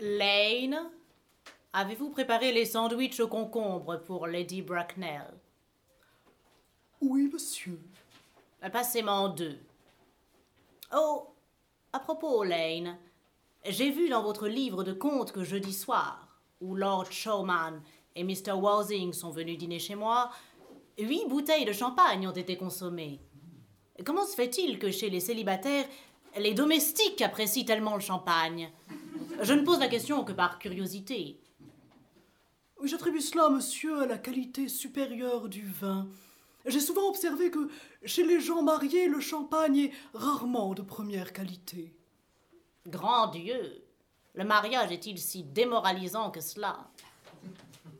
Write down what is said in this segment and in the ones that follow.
Lane, avez-vous préparé les sandwichs au concombre pour Lady Bracknell? Oui, monsieur. Passez-moi deux. Oh, à propos, Lane, j'ai vu dans votre livre de contes que jeudi soir, où Lord Showman et Mr. Walsing sont venus dîner chez moi, huit bouteilles de champagne ont été consommées. Comment se fait-il que chez les célibataires, les domestiques apprécient tellement le champagne? Je ne pose la question que par curiosité. J'attribue cela, monsieur, à la qualité supérieure du vin. J'ai souvent observé que chez les gens mariés, le champagne est rarement de première qualité. Grand Dieu Le mariage est-il si démoralisant que cela?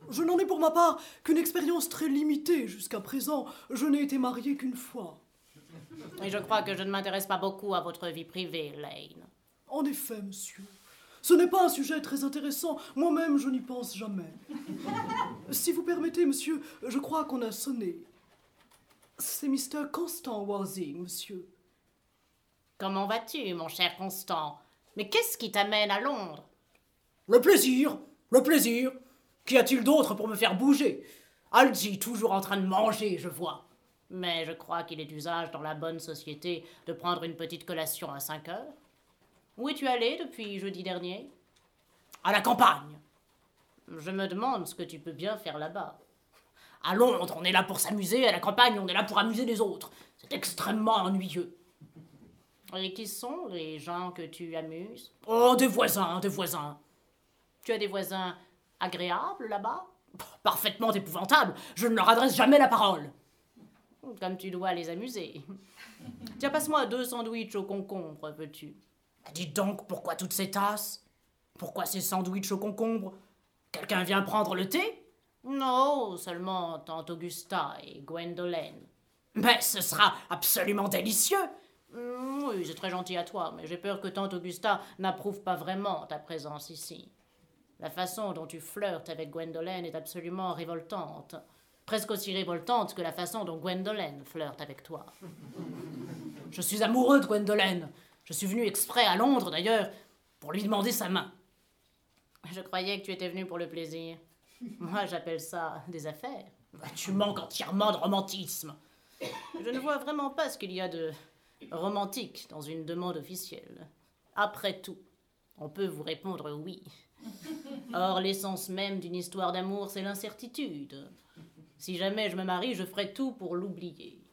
Je n'en ai pour ma part qu'une expérience très limitée jusqu'à présent. Je n'ai été marié qu'une fois. Et je crois que je ne m'intéresse pas beaucoup à votre vie privée, Lane. En effet, monsieur. Ce n'est pas un sujet très intéressant. Moi-même, je n'y pense jamais. si vous permettez, monsieur, je crois qu'on a sonné. C'est Mr. Constant Walsing, monsieur. Comment vas-tu, mon cher Constant? Mais qu'est-ce qui t'amène à Londres? Le plaisir, le plaisir. Qu'y a-t-il d'autre pour me faire bouger? Aldi, toujours en train de manger, je vois. Mais je crois qu'il est d'usage dans la bonne société de prendre une petite collation à 5 heures. Où es-tu allé depuis jeudi dernier? À la campagne. Je me demande ce que tu peux bien faire là-bas. À Londres, on est là pour s'amuser, à la campagne, on est là pour amuser les autres. C'est extrêmement ennuyeux. Et qui sont les gens que tu amuses? Oh, des voisins, des voisins. Tu as des voisins agréables là-bas? Parfaitement épouvantables. Je ne leur adresse jamais la parole. Comme tu dois les amuser. Tiens, passe-moi deux sandwichs au concombre, veux-tu? Dites donc, pourquoi toutes ces tasses? Pourquoi ces sandwichs au concombre? Quelqu'un vient prendre le thé? Non, seulement tante Augusta et Gwendolen. Mais ce sera absolument délicieux mm, Oui, c'est très gentil à toi, mais j'ai peur que tante Augusta n'approuve pas vraiment ta présence ici. La façon dont tu flirtes avec Gwendolen est absolument révoltante presque aussi révoltante que la façon dont Gwendolen flirte avec toi. Je suis amoureux de Gwendolen. Je suis venu exprès à Londres, d'ailleurs, pour lui demander sa main. Je croyais que tu étais venu pour le plaisir. Moi, j'appelle ça des affaires. Bah, tu manques entièrement de romantisme. Je ne vois vraiment pas ce qu'il y a de romantique dans une demande officielle. Après tout, on peut vous répondre oui. Or, l'essence même d'une histoire d'amour, c'est l'incertitude. Si jamais je me marie, je ferai tout pour l'oublier.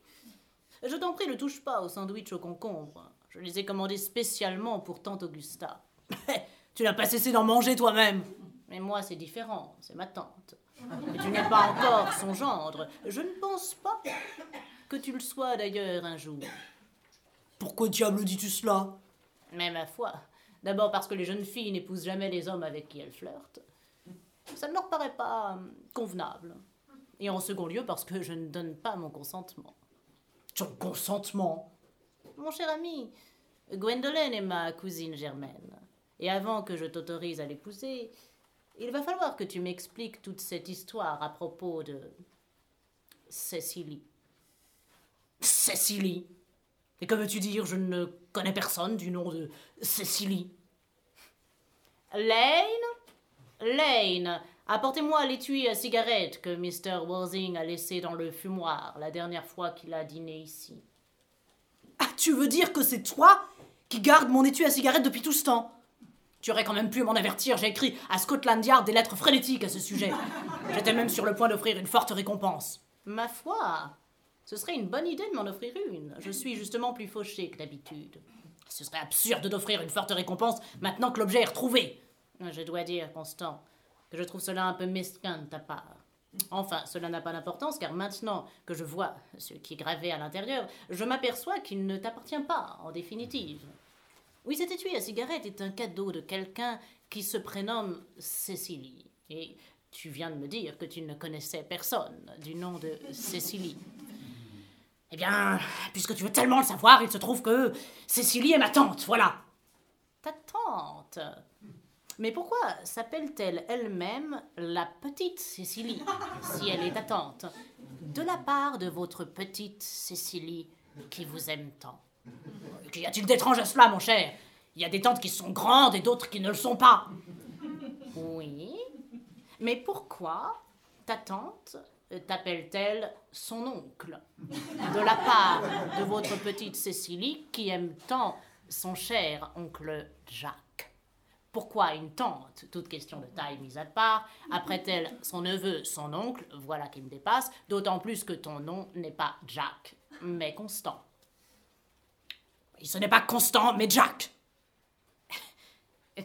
Je t'en prie, ne touche pas au sandwich au concombre. Je les ai commandés spécialement pour tante Augusta. tu n'as pas cessé d'en manger toi-même. Mais moi, c'est différent, c'est ma tante. Et tu n'es pas encore son gendre. Je ne pense pas que tu le sois d'ailleurs un jour. Pourquoi diable dis-tu cela? Mais ma foi, d'abord parce que les jeunes filles n'épousent jamais les hommes avec qui elles flirtent. Ça ne leur paraît pas hum, convenable. Et en second lieu, parce que je ne donne pas mon consentement. Ton consentement? Mon cher ami, Gwendolen est ma cousine germaine. Et avant que je t'autorise à l'épouser, il va falloir que tu m'expliques toute cette histoire à propos de Cécilie. Cécilie? Et que veux-tu dire? Je ne connais personne du nom de Cécilie. Lane? Lane, Apportez-moi l'étui à cigarette que Mr. Worthing a laissé dans le fumoir la dernière fois qu'il a dîné ici. Ah, tu veux dire que c'est toi qui gardes mon étui à cigarette depuis tout ce temps? Tu aurais quand même pu m'en avertir, j'ai écrit à Scotland Yard des lettres frénétiques à ce sujet. J'étais même sur le point d'offrir une forte récompense. Ma foi, ce serait une bonne idée de m'en offrir une. Je suis justement plus fauché que d'habitude. Ce serait absurde d'offrir une forte récompense maintenant que l'objet est retrouvé. Je dois dire, Constant, que je trouve cela un peu mesquin de ta part. Enfin, cela n'a pas d'importance car maintenant que je vois ce qui est gravé à l'intérieur, je m'aperçois qu'il ne t'appartient pas, en définitive. Oui, cet étui à cigarette est un cadeau de quelqu'un qui se prénomme Cécilie. Et tu viens de me dire que tu ne connaissais personne du nom de Cécilie. Eh bien, puisque tu veux tellement le savoir, il se trouve que Cécilie est ma tante, voilà. Ta tante? Mais pourquoi s'appelle-t-elle elle-même la petite Cécilie, si elle est ta tante, de la part de votre petite Cécilie qui vous aime tant? Qu'y a-t-il d'étrange à cela, mon cher? Il y a des tantes qui sont grandes et d'autres qui ne le sont pas. Oui. Mais pourquoi ta tante t'appelle-t-elle son oncle? De la part de votre petite Cécilie qui aime tant son cher oncle Jacques. Pourquoi une tante, toute question de taille mise à part, après-elle son neveu, son oncle, voilà qui me dépasse, d'autant plus que ton nom n'est pas Jack, mais Constant. Ce n'est pas Constant, mais Jack.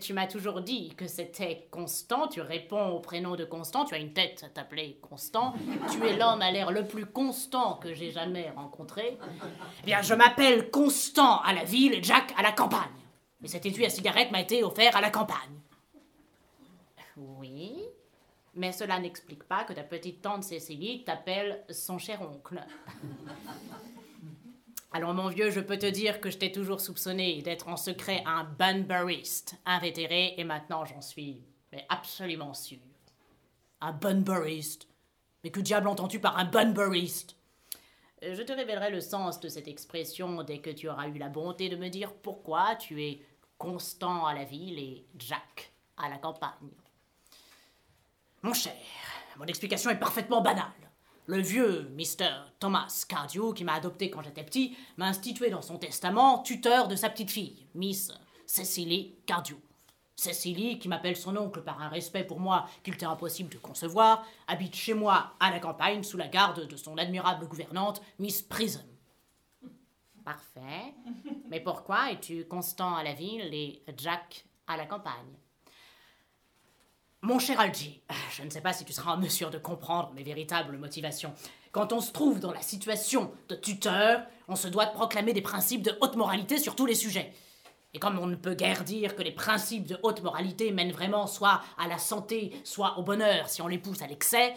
Tu m'as toujours dit que c'était Constant, tu réponds au prénom de Constant, tu as une tête à t'appeler Constant, tu es l'homme à l'air le plus constant que j'ai jamais rencontré. Eh bien, je m'appelle Constant à la ville et Jack à la campagne. Et cet étui à cigarette m'a été offert à la campagne. Oui, mais cela n'explique pas que ta petite tante Cécilie t'appelle son cher oncle. Alors mon vieux, je peux te dire que je t'ai toujours soupçonné d'être en secret un Bunburyiste, invétéré, et maintenant j'en suis mais absolument sûr. Un Bunburyiste Mais que diable entends-tu par un Bunburyiste Je te révélerai le sens de cette expression dès que tu auras eu la bonté de me dire pourquoi tu es constant à la ville et Jack à la campagne. Mon cher, mon explication est parfaitement banale. Le vieux Mr. Thomas Cardew, qui m'a adopté quand j'étais petit, m'a institué dans son testament tuteur de sa petite fille, Miss Cecily Cardew. Cecily, qui m'appelle son oncle par un respect pour moi qu'il t'est impossible de concevoir, habite chez moi à la campagne sous la garde de son admirable gouvernante, Miss Prism. Parfait. Mais pourquoi es-tu constant à la ville et Jack à la campagne? Mon cher Algie, je ne sais pas si tu seras en mesure de comprendre mes véritables motivations. Quand on se trouve dans la situation de tuteur, on se doit de proclamer des principes de haute moralité sur tous les sujets. Et comme on ne peut guère dire que les principes de haute moralité mènent vraiment soit à la santé, soit au bonheur si on les pousse à l'excès,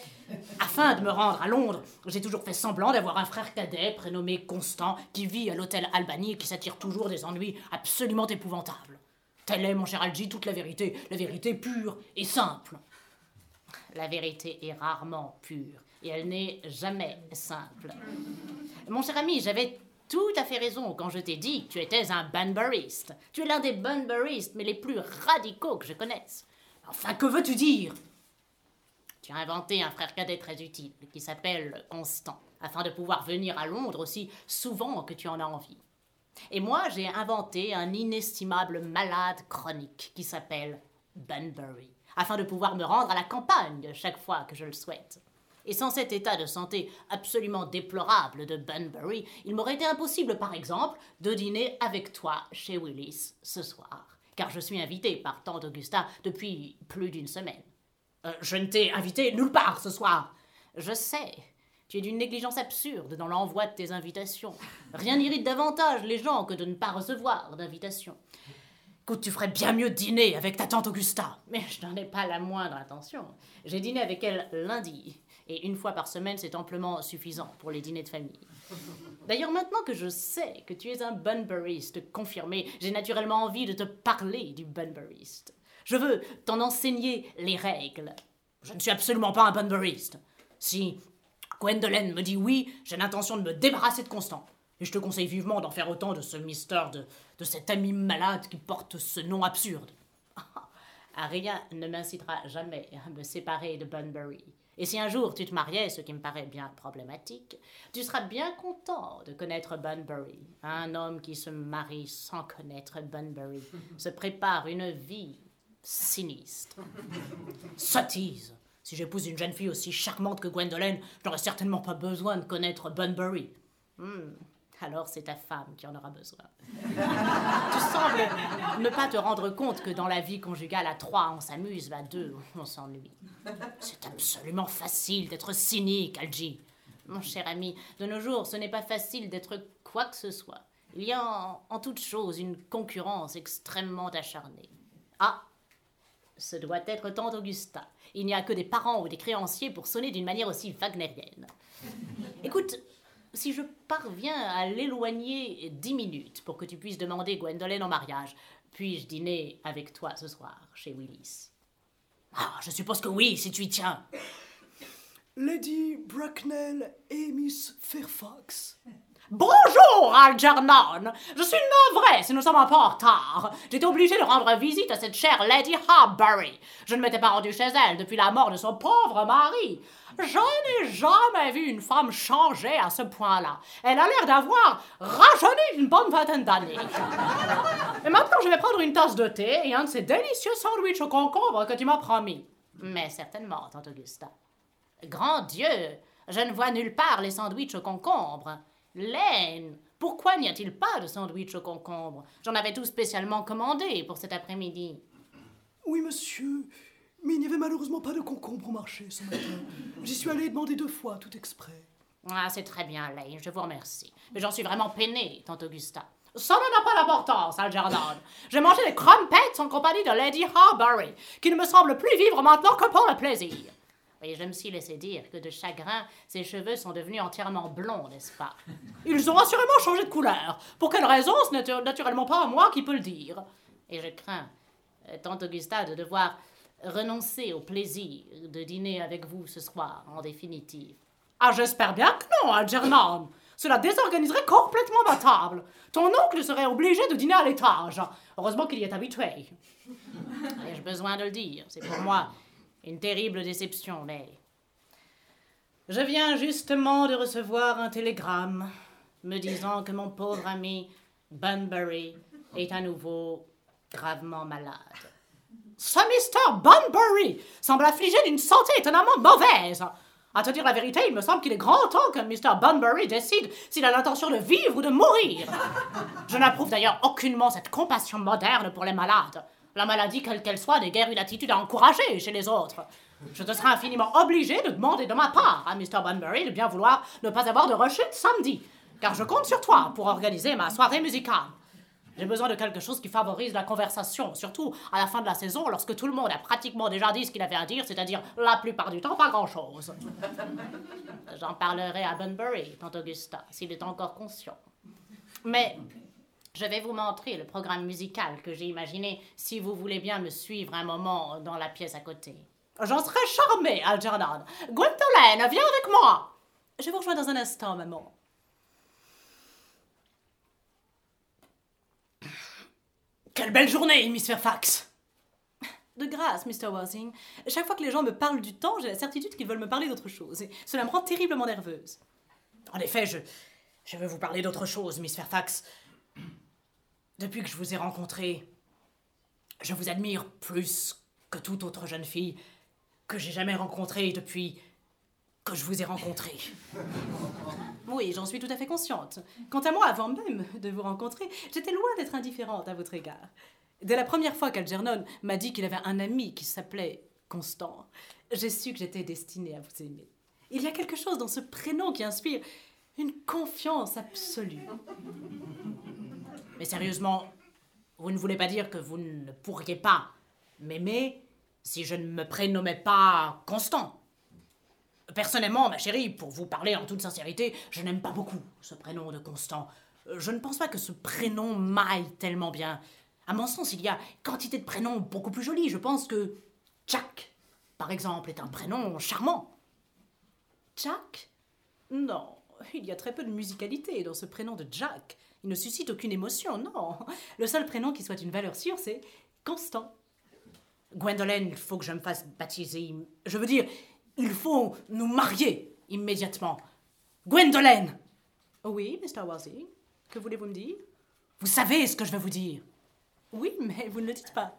afin de me rendre à Londres, j'ai toujours fait semblant d'avoir un frère cadet prénommé Constant qui vit à l'hôtel Albany et qui s'attire toujours des ennuis absolument épouvantables. Telle est, mon cher Algie, toute la vérité, la vérité pure et simple. La vérité est rarement pure, et elle n'est jamais simple. Mon cher ami, j'avais tout à fait raison quand je t'ai dit que tu étais un Bunburyiste. Tu es l'un des Bunburyistes, mais les plus radicaux que je connaisse. Enfin, que veux-tu dire? Tu as inventé un frère cadet très utile qui s'appelle Constant, afin de pouvoir venir à Londres aussi souvent que tu en as envie. Et moi, j'ai inventé un inestimable malade chronique qui s'appelle Bunbury, afin de pouvoir me rendre à la campagne chaque fois que je le souhaite. Et sans cet état de santé absolument déplorable de Bunbury, il m'aurait été impossible, par exemple, de dîner avec toi chez Willis ce soir, car je suis invité par tante Augusta depuis plus d'une semaine. Euh, je ne t'ai invité nulle part ce soir. Je sais, tu es d'une négligence absurde dans l'envoi de tes invitations. Rien n'irrite davantage les gens que de ne pas recevoir d'invitations. Écoute, tu ferais bien mieux dîner avec ta tante Augusta. Mais je n'en ai pas la moindre intention. J'ai dîné avec elle lundi. Et une fois par semaine, c'est amplement suffisant pour les dîners de famille. D'ailleurs, maintenant que je sais que tu es un Bunburyiste confirmé, j'ai naturellement envie de te parler du Bunburyiste. Je veux t'en enseigner les règles. Je ne suis absolument pas un Bunburyiste. Si Gwendolen me dit oui, j'ai l'intention de me débarrasser de Constant. Et je te conseille vivement d'en faire autant de ce mister, de, de cet ami malade qui porte ce nom absurde. Rien ne m'incitera jamais à me séparer de Bunbury. Et si un jour tu te mariais, ce qui me paraît bien problématique, tu seras bien content de connaître Bunbury. Un homme qui se marie sans connaître Bunbury se prépare une vie sinistre. Sottise si j'épouse une jeune fille aussi charmante que Gwendolen, je n'aurai certainement pas besoin de connaître Bunbury. Hmm, alors c'est ta femme qui en aura besoin. tu sembles ne pas te rendre compte que dans la vie conjugale à trois, on s'amuse, à deux, on s'ennuie. C'est absolument facile d'être cynique, Algie. Mon cher ami, de nos jours, ce n'est pas facile d'être quoi que ce soit. Il y a en, toute chose une concurrence extrêmement acharnée. Ah, ce doit être tante Augusta. Il n'y a que des parents ou des créanciers pour sonner d'une manière aussi wagnérienne. Écoute, si je parviens à l'éloigner dix minutes pour que tu puisses demander Gwendolen en mariage, puis-je dîner avec toi ce soir chez Willis? Ah, je suppose que oui, si tu y tiens. Lady Bracknell et Miss Fairfax. Bonjour, Algernon Je suis navré si nous sommes un peu en retard. J'étais obligé de rendre visite à cette chère Lady Harbury. Je ne m'étais pas rendu chez elle depuis la mort de son pauvre mari. Je n'ai jamais vu une femme changer à ce point-là. Elle a l'air d'avoir rajeuni d'une bonne vingtaine d'années. Et maintenant, je vais prendre une tasse de thé et un de ces délicieux sandwichs au concombre que tu m'as promis. Mais certainement, tante Augusta. Grand Dieu, je ne vois nulle part les sandwichs au concombre. Laine, pourquoi n'y a-t-il pas de sandwich au concombre? J'en avais tout spécialement commandé pour cet après-midi. Oui, monsieur, mais il n'y avait malheureusement pas de concombre au marché ce matin. J'y suis allé demander deux fois, tout exprès. Ah, c'est très bien, Lane, je vous remercie. Mais j'en suis vraiment peinée, tante Augusta. Ça n'a pas d'importance, Algernon. J'ai mangé des crumpets en compagnie de Lady Harbury, qui ne me semble plus vivre maintenant que pour le plaisir. Et je me suis laissé dire que de chagrin, ses cheveux sont devenus entièrement blonds, n'est-ce pas? Ils ont assurément changé de couleur. Pour quelle raison, ce n'est naturellement pas moi qui peux le dire. Et je crains, euh, tante Augusta, de devoir renoncer au plaisir de dîner avec vous ce soir, en définitive. Ah, j'espère bien que non, Algernon. Cela désorganiserait complètement ma table. Ton oncle serait obligé de dîner à l'étage. Heureusement qu'il y est habitué. Ai-je besoin de le dire? C'est pour moi une terrible déception, mais. Je viens justement de recevoir un télégramme me disant que mon pauvre ami Bunbury est à nouveau gravement malade. Ce Mr. Bunbury semble affligé d'une santé étonnamment mauvaise. À te dire la vérité, il me semble qu'il est grand temps que Mr. Bunbury décide s'il a l'intention de vivre ou de mourir. Je n'approuve d'ailleurs aucunement cette compassion moderne pour les malades. La maladie, quelle qu'elle soit, n'est guère une attitude à encourager chez les autres. Je te serai infiniment obligé de demander de ma part à Mr. Bunbury de bien vouloir ne pas avoir de rechute samedi, car je compte sur toi pour organiser ma soirée musicale. J'ai besoin de quelque chose qui favorise la conversation, surtout à la fin de la saison, lorsque tout le monde a pratiquement déjà dit ce qu'il avait à dire, c'est-à-dire la plupart du temps pas grand-chose. J'en parlerai à Bunbury, Augusta, s'il est encore conscient. Mais je vais vous montrer le programme musical que j'ai imaginé si vous voulez bien me suivre un moment dans la pièce à côté. J'en serais charmée, Algernon. Gwendolyn, viens avec moi. Je vous rejoins dans un instant, maman. Quelle belle journée, Miss Fairfax. De grâce, Mr. Worthing. Chaque fois que les gens me parlent du temps, j'ai la certitude qu'ils veulent me parler d'autre chose, cela me rend terriblement nerveuse. En effet, je, je veux vous parler d'autre chose, Miss Fairfax. Depuis que je vous ai rencontré, je vous admire plus que toute autre jeune fille que j'ai jamais rencontrée depuis que je vous ai rencontré. Oui, j'en suis tout à fait consciente. Quant à moi, avant même de vous rencontrer, j'étais loin d'être indifférente à votre égard. Dès la première fois qu'Algernon m'a dit qu'il avait un ami qui s'appelait Constant, j'ai su que j'étais destinée à vous aimer. Il y a quelque chose dans ce prénom qui inspire une confiance absolue. Mais sérieusement, vous ne voulez pas dire que vous ne pourriez pas m'aimer si je ne me prénommais pas Constant Personnellement, ma chérie, pour vous parler en toute sincérité, je n'aime pas beaucoup ce prénom de Constant. Je ne pense pas que ce prénom m'aille tellement bien. À mon sens, il y a quantité de prénoms beaucoup plus jolis. Je pense que Jack, par exemple, est un prénom charmant. Jack Non, il y a très peu de musicalité dans ce prénom de Jack. Il ne suscite aucune émotion, non. Le seul prénom qui soit une valeur sûre, c'est Constant. Gwendolen, il faut que je me fasse baptiser. Je veux dire, il faut nous marier immédiatement. Gwendolen Oui, Mr. Worthing. Que voulez-vous me dire? Vous savez ce que je veux vous dire. Oui, mais vous ne le dites pas.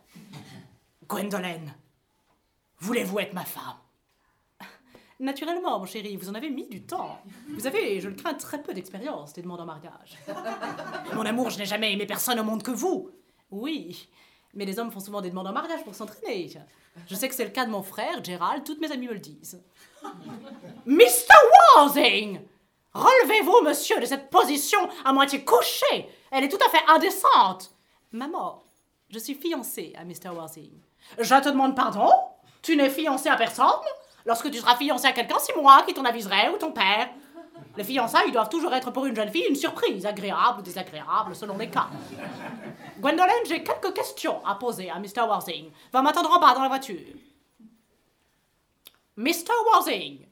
Gwendolen, voulez-vous être ma femme? Naturellement, mon chéri, vous en avez mis du temps. Vous avez, je le crains, très peu d'expérience des demandes en mariage. Mon amour, je n'ai jamais aimé personne au monde que vous. Oui, mais les hommes font souvent des demandes en mariage pour s'entraîner. Je sais que c'est le cas de mon frère, Gérald, toutes mes amies me le disent. Mr. Worthing Relevez-vous, monsieur, de cette position à moitié couchée. Elle est tout à fait indécente. Maman, je suis fiancée à Mr. Worthing. Je te demande pardon? Tu n'es fiancée à personne? Lorsque tu seras fiancée à quelqu'un, c'est moi qui t'en aviserai ou ton père. Les fiançailles doivent toujours être pour une jeune fille une surprise, agréable ou désagréable selon les cas. Gwendolen, j'ai quelques questions à poser à Mr. Worthing. Va m'attendre en bas dans la voiture. Mr. Worthing,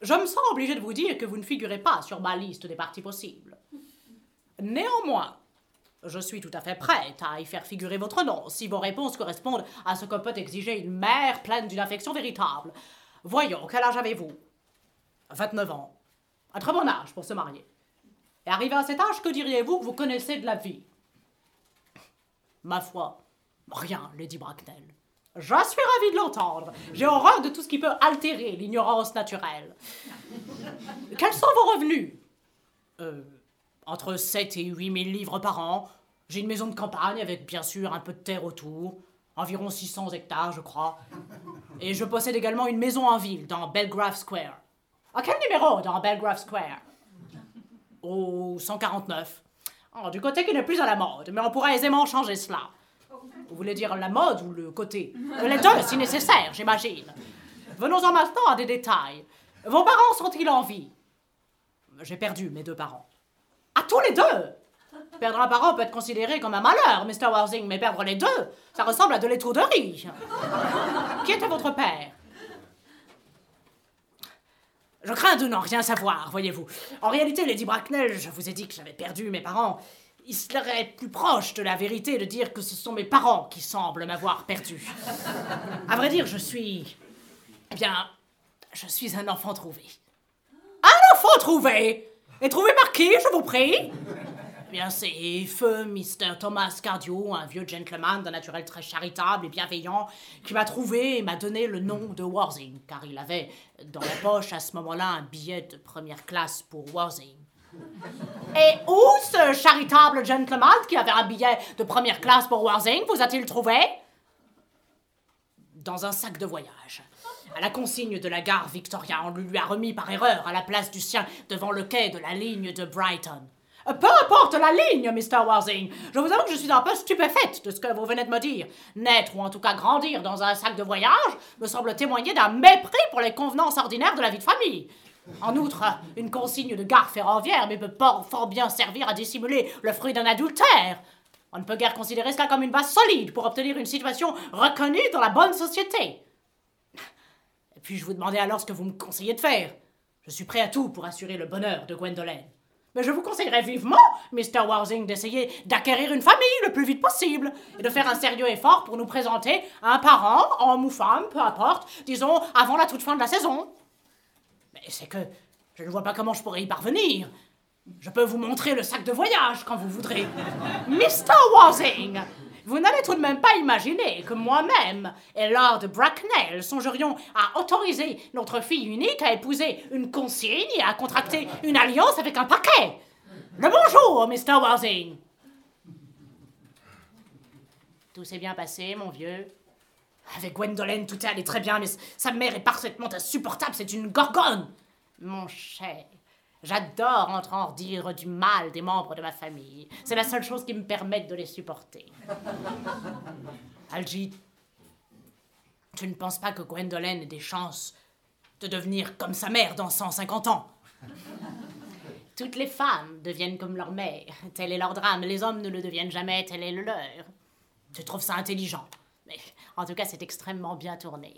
Je me sens obligé de vous dire que vous ne figurez pas sur ma liste des parties possibles. Néanmoins, je suis tout à fait prête à y faire figurer votre nom si vos réponses correspondent à ce que peut exiger une mère pleine d'une affection véritable. Voyons, quel âge avez-vous? 29 ans. Un très bon âge pour se marier. Et arrivé à cet âge, que diriez-vous que vous connaissez de la vie? Ma foi, rien, Lady Bracknell. Je suis ravie de l'entendre. J'ai horreur de tout ce qui peut altérer l'ignorance naturelle. Quels sont vos revenus? Euh, Entre 7 et 8 000 livres par an. J'ai une maison de campagne avec bien sûr un peu de terre autour. Environ 600 hectares, je crois. Et je possède également une maison en ville, dans Belgrave Square. À quel numéro dans Belgrave Square? Au 149. Oh, du côté qui n'est plus à la mode, mais on pourra aisément changer cela. Vous voulez dire la mode ou le côté? Les deux, si nécessaire, j'imagine. Venons-en maintenant à des détails. Vos parents sont-ils en vie? J'ai perdu mes deux parents. À tous les deux Perdre un parent peut être considéré comme un malheur, Mr. Warsing, mais perdre les deux, ça ressemble à de l'étourderie. Qui était votre père? Je crains de n'en rien savoir, voyez-vous. En réalité, Lady Bracknell, je vous ai dit que j'avais perdu mes parents. Il serait plus proche de la vérité de dire que ce sont mes parents qui semblent m'avoir perdu. À vrai dire, je suis. Eh bien, je suis un enfant trouvé. Un enfant trouvé? Et trouvé par qui, je vous prie Eh bien, c'est feu Mr. Thomas Cardio, un vieux gentleman d'un naturel très charitable et bienveillant, qui m'a trouvé et m'a donné le nom de Warzing, car il avait dans la poche à ce moment-là un billet de première classe pour Warzing. Et où ce charitable gentleman qui avait un billet de première classe pour Warzing vous a-t-il trouvé? Dans un sac de voyage. À la consigne de la gare Victoria, on lui a remis par erreur à la place du sien devant le quai de la ligne de Brighton. Peu importe la ligne, Mr. Warzing. Je vous avoue que je suis un peu stupéfaite de ce que vous venez de me dire. Naître ou en tout cas grandir dans un sac de voyage me semble témoigner d'un mépris pour les convenances ordinaires de la vie de famille. En outre, une consigne de gare ferroviaire mais peut fort bien servir à dissimuler le fruit d'un adultère. On ne peut guère considérer cela comme une base solide pour obtenir une situation reconnue dans la bonne société. Et puis je vous demandais alors ce que vous me conseillez de faire? Je suis prêt à tout pour assurer le bonheur de Gwendolen. Mais je vous conseillerais vivement, Mr. Warzing, d'essayer d'acquérir une famille le plus vite possible et de faire un sérieux effort pour nous présenter un parent, homme ou femme, peu importe, disons avant la toute fin de la saison. Mais c'est que je ne vois pas comment je pourrais y parvenir. Je peux vous montrer le sac de voyage quand vous voudrez. Mr. Warzing, vous n'allez tout de même pas imaginer que moi-même et Lord Bracknell songerions à autoriser notre fille unique à épouser une consigne et à contracter une alliance avec un paquet. Le bonjour, Mr. Warzing. Tout s'est bien passé, mon vieux. Avec Gwendolen, tout est allé très bien, mais sa mère est parfaitement insupportable, c'est une gorgone. Mon cher, j'adore entendre dire du mal des membres de ma famille. C'est la seule chose qui me permette de les supporter. Algie, tu ne penses pas que Gwendolen ait des chances de devenir comme sa mère dans 150 ans? Toutes les femmes deviennent comme leur mère. Tel est leur drame. Les hommes ne le deviennent jamais, tel est le leur. Tu trouves ça intelligent mais en tout cas, c'est extrêmement bien tourné.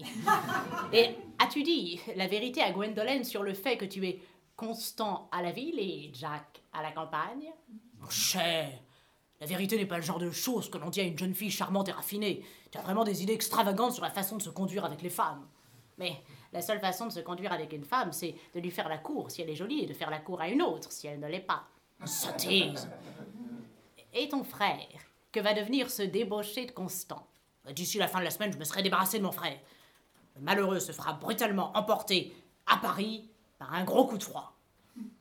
Et as-tu dit la vérité à Gwendolen sur le fait que tu es constant à la ville et Jack à la campagne Mon cher, la vérité n'est pas le genre de choses que l'on dit à une jeune fille charmante et raffinée. Tu as vraiment des idées extravagantes sur la façon de se conduire avec les femmes. Mais la seule façon de se conduire avec une femme, c'est de lui faire la cour si elle est jolie et de faire la cour à une autre si elle ne l'est pas. Sottise Et ton frère, que va devenir ce débauché de Constant? D'ici la fin de la semaine, je me serai débarrassé de mon frère. Le malheureux se fera brutalement emporter à Paris par un gros coup de froid.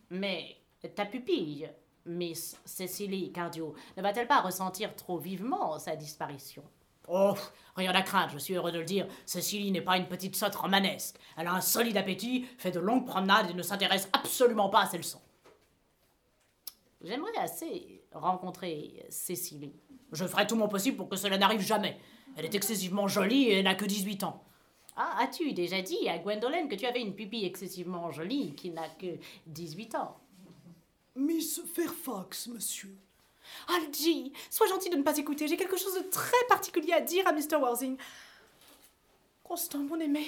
Mais ta pupille, Miss Cecily Cardio, ne va-t-elle pas ressentir trop vivement sa disparition? Oh, rien à craindre, je suis heureux de le dire. Cecily n'est pas une petite sotte romanesque. Elle a un solide appétit, fait de longues promenades et ne s'intéresse absolument pas à ses leçons. J'aimerais assez rencontrer Cecily. Je ferai tout mon possible pour que cela n'arrive jamais. Elle est excessivement jolie et n'a que 18 ans. Ah, as-tu déjà dit à Gwendolen que tu avais une pupille excessivement jolie qui n'a que 18 ans? Miss Fairfax, monsieur. Algie, sois gentil de ne pas écouter. J'ai quelque chose de très particulier à dire à Mr. Warzing. Constant, mon aimé,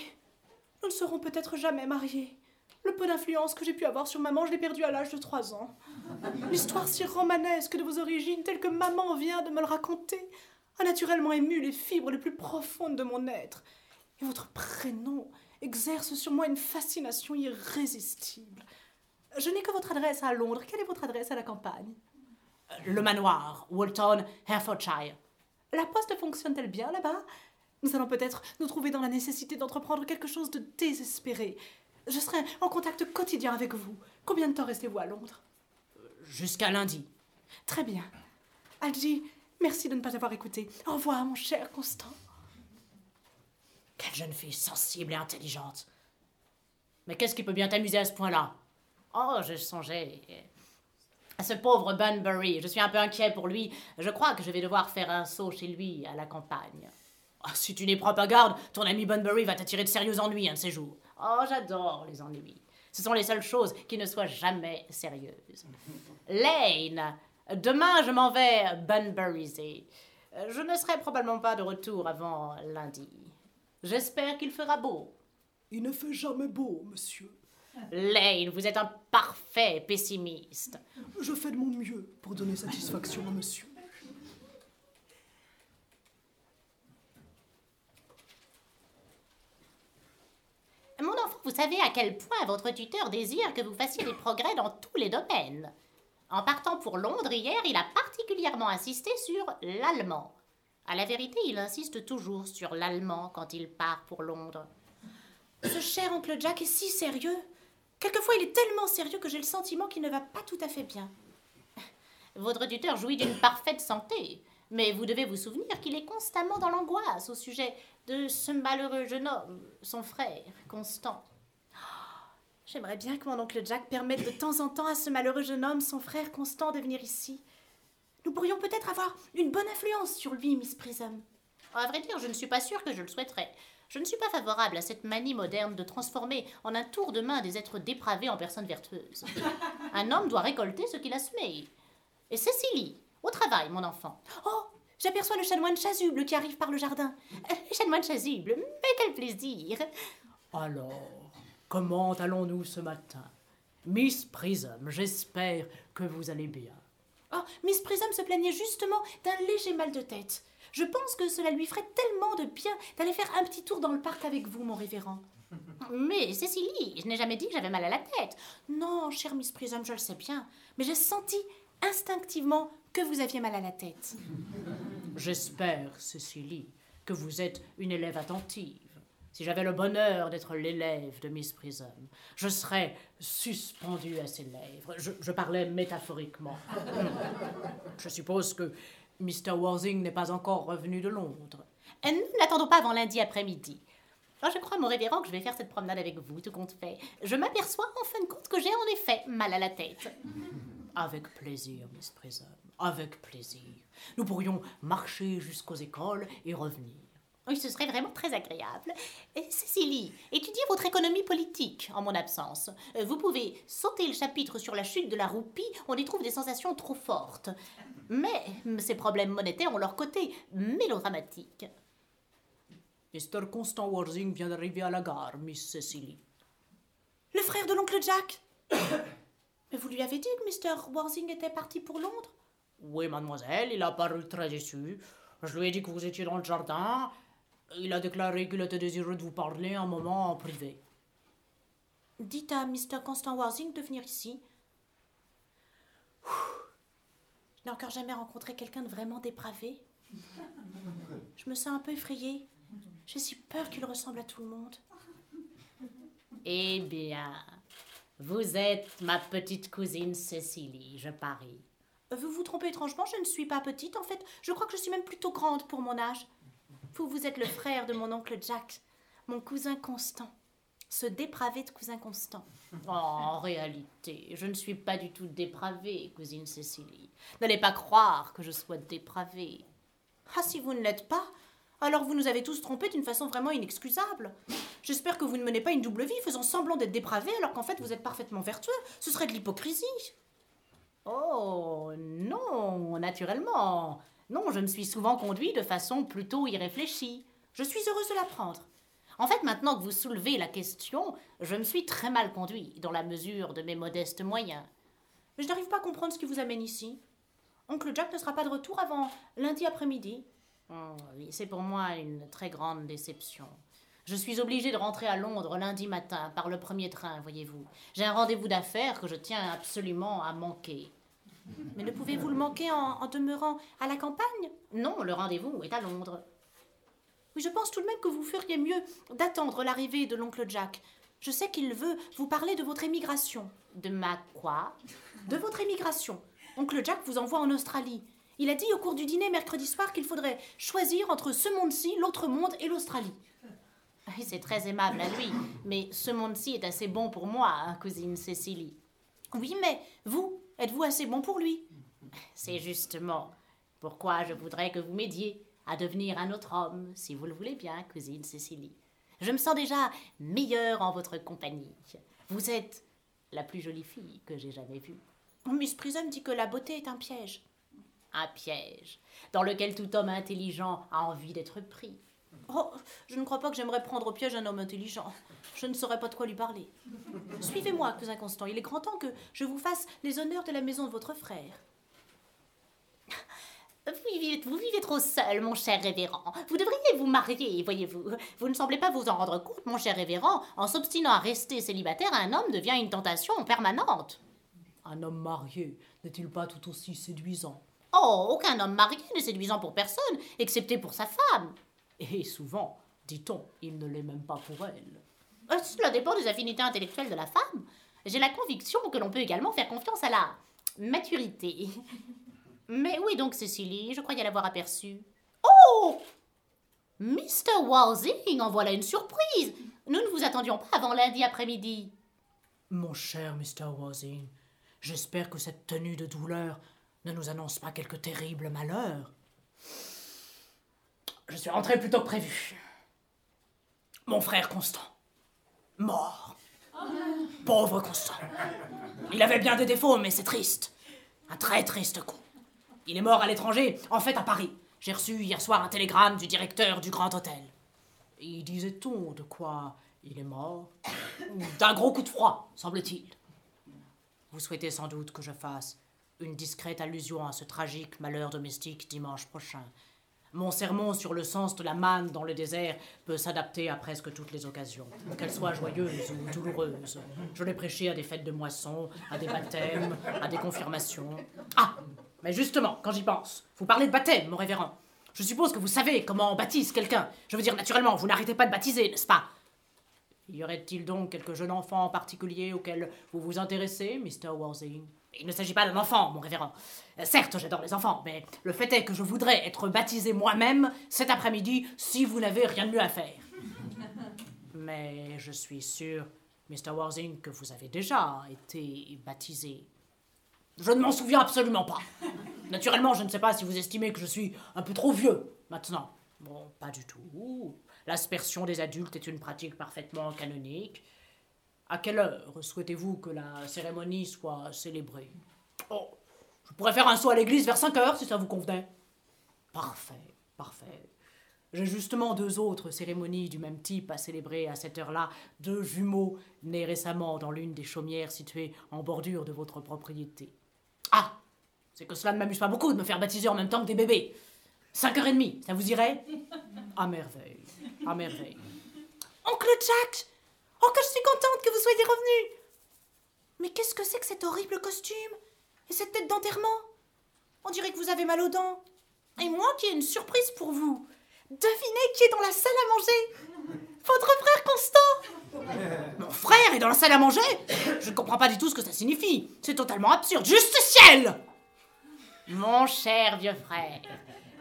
nous ne serons peut-être jamais mariés. Le peu d'influence que j'ai pu avoir sur maman, je l'ai perdu à l'âge de trois ans. L'histoire si romanesque de vos origines, telle que maman vient de me le raconter, a naturellement ému les fibres les plus profondes de mon être. Et votre prénom exerce sur moi une fascination irrésistible. Je n'ai que votre adresse à Londres. Quelle est votre adresse à la campagne? Le manoir, Walton, Herefordshire. La poste fonctionne-t-elle bien là-bas? Nous allons peut-être nous trouver dans la nécessité d'entreprendre quelque chose de désespéré. Je serai en contact quotidien avec vous. Combien de temps restez-vous à Londres? Jusqu'à lundi. Très bien. Algie, merci de ne pas avoir écouté. Au revoir, mon cher Constant. Quelle jeune fille sensible et intelligente. Mais qu'est-ce qui peut bien t'amuser à ce point-là? Oh, je songeais. À ce pauvre Bunbury, je suis un peu inquiet pour lui. Je crois que je vais devoir faire un saut chez lui à la campagne. Oh, si tu n'y prends pas garde, ton ami Bunbury va t'attirer de sérieux ennuis un de ces jours. Oh, j'adore les ennuis. Ce sont les seules choses qui ne soient jamais sérieuses. Lane, demain je m'en vais à Bunbury's. Je ne serai probablement pas de retour avant lundi. J'espère qu'il fera beau. Il ne fait jamais beau, monsieur. Lane, vous êtes un parfait pessimiste. Je fais de mon mieux pour donner satisfaction à monsieur. Mon enfant, vous savez à quel point votre tuteur désire que vous fassiez des progrès dans tous les domaines. En partant pour Londres hier, il a particulièrement insisté sur l'allemand. À la vérité, il insiste toujours sur l'allemand quand il part pour Londres. Ce cher oncle Jack est si sérieux. Quelquefois, il est tellement sérieux que j'ai le sentiment qu'il ne va pas tout à fait bien. Votre tuteur jouit d'une parfaite santé, mais vous devez vous souvenir qu'il est constamment dans l'angoisse au sujet de ce malheureux jeune homme, son frère, Constant. J'aimerais bien que mon oncle Jack permette de temps en temps à ce malheureux jeune homme, son frère Constant, de venir ici. Nous pourrions peut-être avoir une bonne influence sur lui, Miss Prism. À vrai dire, je ne suis pas sûre que je le souhaiterais. Je ne suis pas favorable à cette manie moderne de transformer en un tour de main des êtres dépravés en personnes vertueuses. Un homme doit récolter ce qu'il a semé. Et Cécilie, au travail, mon enfant. Oh, j'aperçois le chanoine chasuble qui arrive par le jardin. Euh, chanoine chasuble, mais quel plaisir Alors, comment allons-nous ce matin? Miss Prism, j'espère que vous allez bien. Oh, Miss Prism se plaignait justement d'un léger mal de tête. Je pense que cela lui ferait tellement de bien d'aller faire un petit tour dans le parc avec vous, mon révérend. Mais Cécilie, je n'ai jamais dit que j'avais mal à la tête. Non, chère Miss Prism, je le sais bien. Mais j'ai senti instinctivement que vous aviez mal à la tête. J'espère, Cécilie, que vous êtes une élève attentive. Si j'avais le bonheur d'être l'élève de Miss Prism, je serais suspendu à ses lèvres. Je, je parlais métaphoriquement. je suppose que Mr. Worthing n'est pas encore revenu de Londres. Et nous n'attendons pas avant lundi après-midi. Je crois, mon révérend, que je vais faire cette promenade avec vous, tout compte fait. Je m'aperçois en fin de compte que j'ai en effet mal à la tête. Avec plaisir, Miss Prism, avec plaisir. Nous pourrions marcher jusqu'aux écoles et revenir. Oui, ce serait vraiment très agréable. Et Cécilie, étudiez votre économie politique en mon absence. Vous pouvez sauter le chapitre sur la chute de la roupie, on y trouve des sensations trop fortes. Mais ces problèmes monétaires ont leur côté mélodramatique. Mr. Constant Worthing vient d'arriver à la gare, Miss Cécilie. Le frère de l'oncle Jack? Mais vous lui avez dit que Mr. Worthing était parti pour Londres? Oui, mademoiselle, il a paru très déçu. Je lui ai dit que vous étiez dans le jardin. Il a déclaré qu'il était désireux de vous parler un moment en privé. Dites à Mr. Constant Worthing de venir ici. Je n'ai encore jamais rencontré quelqu'un de vraiment dépravé. Je me sens un peu effrayée. J'ai si peur qu'il ressemble à tout le monde. Eh bien, vous êtes ma petite cousine Cécilie, je parie. Vous vous trompez étrangement, je ne suis pas petite. En fait, je crois que je suis même plutôt grande pour mon âge. Vous, vous êtes le frère de mon oncle Jack, mon cousin Constant. Ce dépravé de cousin Constant. Oh, en réalité, je ne suis pas du tout dépravée, cousine Cécilie. N'allez pas croire que je sois dépravée. Ah, si vous ne l'êtes pas, alors vous nous avez tous trompés d'une façon vraiment inexcusable. J'espère que vous ne menez pas une double vie faisant semblant d'être dépravé alors qu'en fait vous êtes parfaitement vertueux. Ce serait de l'hypocrisie. Oh, non, naturellement. Non, je me suis souvent conduit de façon plutôt irréfléchie. Je suis heureuse de l'apprendre. En fait, maintenant que vous soulevez la question, je me suis très mal conduit, dans la mesure de mes modestes moyens. Mais je n'arrive pas à comprendre ce qui vous amène ici. Oncle Jack ne sera pas de retour avant lundi après-midi. Oh, c'est pour moi une très grande déception. Je suis obligée de rentrer à Londres lundi matin par le premier train, voyez-vous. J'ai un rendez-vous d'affaires que je tiens absolument à manquer. Mais ne pouvez-vous le manquer en, en demeurant à la campagne? Non, le rendez-vous est à Londres. Oui, je pense tout de même que vous feriez mieux d'attendre l'arrivée de l'oncle Jack. Je sais qu'il veut vous parler de votre émigration. De ma quoi? De votre émigration. Oncle Jack vous envoie en Australie. Il a dit au cours du dîner mercredi soir qu'il faudrait choisir entre ce monde-ci, l'autre monde et l'Australie. C'est très aimable à lui, mais ce monde-ci est assez bon pour moi, hein, cousine Cécilie. Oui, mais vous, êtes-vous assez bon pour lui? C'est justement pourquoi je voudrais que vous m'aidiez à devenir un autre homme, si vous le voulez bien, cousine Cécilie. Je me sens déjà meilleure en votre compagnie. Vous êtes la plus jolie fille que j'ai jamais vue. Miss Prism dit que la beauté est un piège. Un piège dans lequel tout homme intelligent a envie d'être pris. Oh, je ne crois pas que j'aimerais prendre au piège un homme intelligent. Je ne saurais pas de quoi lui parler. Suivez-moi, cousin Constant. Il est grand temps que je vous fasse les honneurs de la maison de votre frère. Vous vivez, vous vivez trop seul, mon cher révérend. Vous devriez vous marier, voyez-vous. Vous ne semblez pas vous en rendre compte, mon cher révérend. En s'obstinant à rester célibataire, un homme devient une tentation permanente. Un homme marié n'est-il pas tout aussi séduisant? Oh, aucun homme marié n'est séduisant pour personne, excepté pour sa femme. Et souvent, dit-on, il ne l'est même pas pour elle. Euh, Cela dépend des affinités intellectuelles de la femme. J'ai la conviction que l'on peut également faire confiance à la maturité. Mais oui donc, Cécilie, je croyais l'avoir aperçu. Oh Mr. Walsing, en voilà une surprise Nous ne vous attendions pas avant lundi après-midi. Mon cher Mr. Walsing, j'espère que cette tenue de douleur ne nous annonce pas quelque terrible malheur. Je suis rentré plus tôt que prévu. Mon frère Constant, mort. Pauvre Constant. Il avait bien des défauts, mais c'est triste. Un très triste coup. Il est mort à l'étranger, en fait à Paris. J'ai reçu hier soir un télégramme du directeur du Grand Hôtel. Y disait-on de quoi il est mort? D'un gros coup de froid, semble-t-il. Vous souhaitez sans doute que je fasse une discrète allusion à ce tragique malheur domestique dimanche prochain. Mon sermon sur le sens de la manne dans le désert peut s'adapter à presque toutes les occasions, qu'elles soient joyeuses ou douloureuses. Je l'ai prêché à des fêtes de moisson, à des baptêmes, à des confirmations. Ah Mais justement, quand j'y pense, vous parlez de baptême, mon révérend. Je suppose que vous savez comment on baptise quelqu'un. Je veux dire, naturellement, vous n'arrêtez pas de baptiser, n'est-ce pas? Y aurait-il donc quelques jeunes enfants en particulier auxquels vous vous intéressez, Mr. Walsing il ne s'agit pas d'un enfant, mon révérend. Euh, certes, j'adore les enfants, mais le fait est que je voudrais être baptisé moi-même cet après-midi si vous n'avez rien de mieux à faire. Mais je suis sûr, Mr. Warzing, que vous avez déjà été baptisé. Je ne m'en souviens absolument pas. Naturellement, je ne sais pas si vous estimez que je suis un peu trop vieux maintenant. Bon, pas du tout. L'aspersion des adultes est une pratique parfaitement canonique. À quelle heure souhaitez-vous que la cérémonie soit célébrée? Oh, je pourrais faire un saut à l'église vers 5 heures si ça vous convenait. Parfait, parfait. J'ai justement deux autres cérémonies du même type à célébrer à cette heure-là, deux jumeaux nés récemment dans l'une des chaumières situées en bordure de votre propriété. Ah C'est que cela ne m'amuse pas beaucoup de me faire baptiser en même temps que des bébés. Cinq heures et demie, ça vous irait? À merveille, à merveille. Oncle Jack Oh, que je suis contente que vous soyez revenu Mais qu'est-ce que c'est que cet horrible costume Et cette tête d'enterrement? On dirait que vous avez mal aux dents. Et moi qui ai une surprise pour vous. Devinez qui est dans la salle à manger? Votre frère Constant Mon frère est dans la salle à manger Je ne comprends pas du tout ce que ça signifie. C'est totalement absurde. Juste ciel Mon cher vieux frère,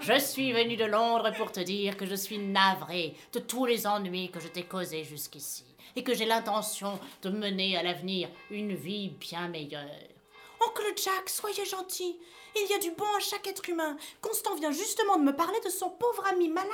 je suis venu de Londres pour te dire que je suis navré de tous les ennuis que je t'ai causés jusqu'ici et que j'ai l'intention de mener à l'avenir une vie bien meilleure. Oncle Jack, soyez gentil. Il y a du bon à chaque être humain. Constant vient justement de me parler de son pauvre ami malade,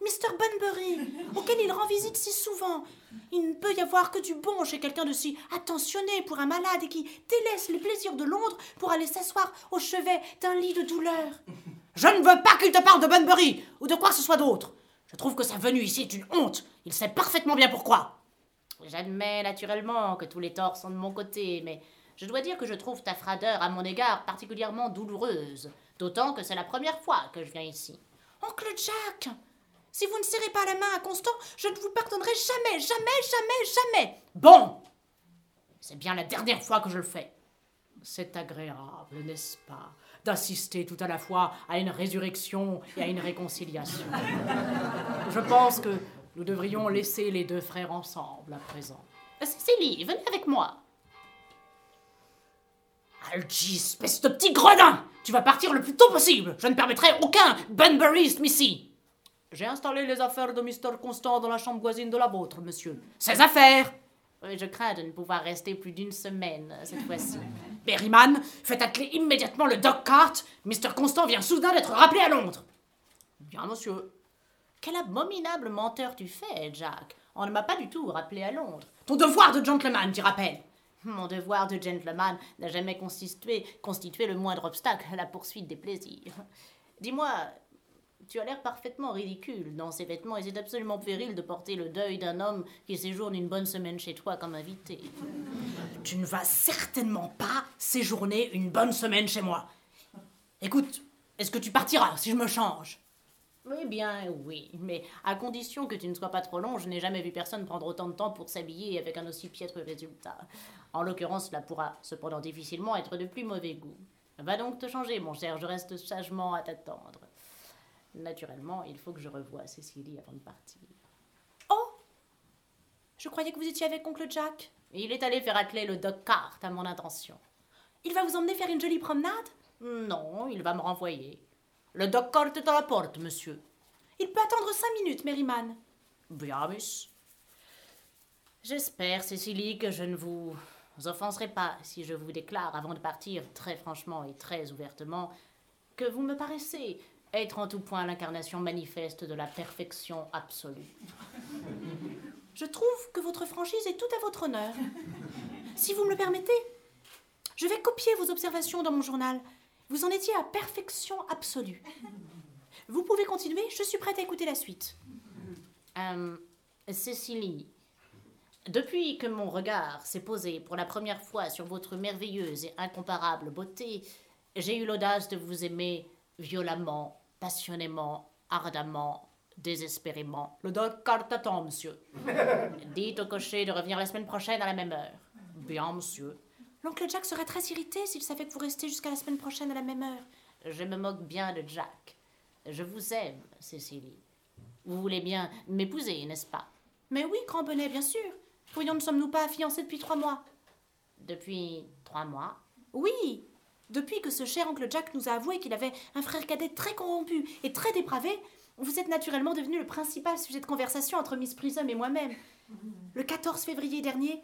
Mr. Bunbury, auquel il rend visite si souvent. Il ne peut y avoir que du bon chez quelqu'un de si attentionné pour un malade et qui délaisse les plaisirs de Londres pour aller s'asseoir au chevet d'un lit de douleur. Je ne veux pas qu'il te parle de Bunbury ou de quoi que ce soit d'autre. Je trouve que sa venue ici est une honte. Il sait parfaitement bien pourquoi. J'admets naturellement que tous les torts sont de mon côté, mais je dois dire que je trouve ta fradeur à mon égard particulièrement douloureuse. D'autant que c'est la première fois que je viens ici. Oncle Jack Si vous ne serrez pas la main à Constant, je ne vous pardonnerai jamais, jamais, jamais, jamais Bon C'est bien la dernière fois que je le fais. C'est agréable, n'est-ce pas, d'assister tout à la fois à une résurrection et à une réconciliation? Je pense que nous devrions laisser les deux frères ensemble à présent. Cécilie, venez avec moi. Algie, espèce de petit gredin Tu vas partir le plus tôt possible Je ne permettrai aucun Bunburyisme ici J'ai installé les affaires de Mr. Constant dans la chambre voisine de la vôtre, monsieur. Ses affaires oui, je crains de ne pouvoir rester plus d'une semaine cette fois-ci. Berryman, faites atteler immédiatement le Doc Cart. Mr. Constant vient soudain d'être rappelé à Londres. Bien, monsieur. Quel abominable menteur tu fais, Jack. On ne m'a pas du tout rappelé à Londres. Ton devoir de gentleman, tu rappelles. Mon devoir de gentleman n'a jamais constitué, constitué le moindre obstacle à la poursuite des plaisirs. Dis-moi, tu as l'air parfaitement ridicule dans ces vêtements et c'est absolument péril de porter le deuil d'un homme qui séjourne une bonne semaine chez toi comme invité. Tu ne vas certainement pas séjourner une bonne semaine chez moi. Écoute, est-ce que tu partiras si je me change? Oui, bien, oui, mais à condition que tu ne sois pas trop long, je n'ai jamais vu personne prendre autant de temps pour s'habiller avec un aussi piètre résultat. En l'occurrence, cela pourra cependant difficilement être de plus mauvais goût. Va donc te changer, mon cher, je reste sagement à t'attendre. Naturellement, il faut que je revoie Cécilie avant de partir. Oh Je croyais que vous étiez avec oncle Jack. Il est allé faire atteler le Doc Cart à mon intention. Il va vous emmener faire une jolie promenade? Non, il va me renvoyer. Le Doc Cart est à la porte, monsieur. Il peut attendre cinq minutes, Merriman. Bien, miss. J'espère, Cécilie, que je ne vous offenserai pas si je vous déclare, avant de partir, très franchement et très ouvertement, que vous me paraissez être en tout point l'incarnation manifeste de la perfection absolue. Je trouve que votre franchise est tout à votre honneur. Si vous me le permettez, je vais copier vos observations dans mon journal. Vous en étiez à perfection absolue. Vous pouvez continuer, je suis prête à écouter la suite. Euh, Cécilie, depuis que mon regard s'est posé pour la première fois sur votre merveilleuse et incomparable beauté, j'ai eu l'audace de vous aimer violemment passionnément, ardemment, désespérément. Le docteur t'attend, monsieur. Dites au cocher de revenir la semaine prochaine à la même heure. Bien, monsieur. L'oncle Jack serait très irrité s'il savait que vous restez jusqu'à la semaine prochaine à la même heure. Je me moque bien de Jack. Je vous aime, Cécilie. Vous voulez bien m'épouser, n'est-ce pas? Mais oui, grand bonnet, bien sûr. Pourrions ne sommes-nous pas fiancés depuis trois mois? Depuis trois mois? Oui, depuis que ce cher oncle Jack nous a avoué qu'il avait un frère cadet très corrompu et très dépravé, vous êtes naturellement devenu le principal sujet de conversation entre Miss Prism et moi-même. Le 14 février dernier,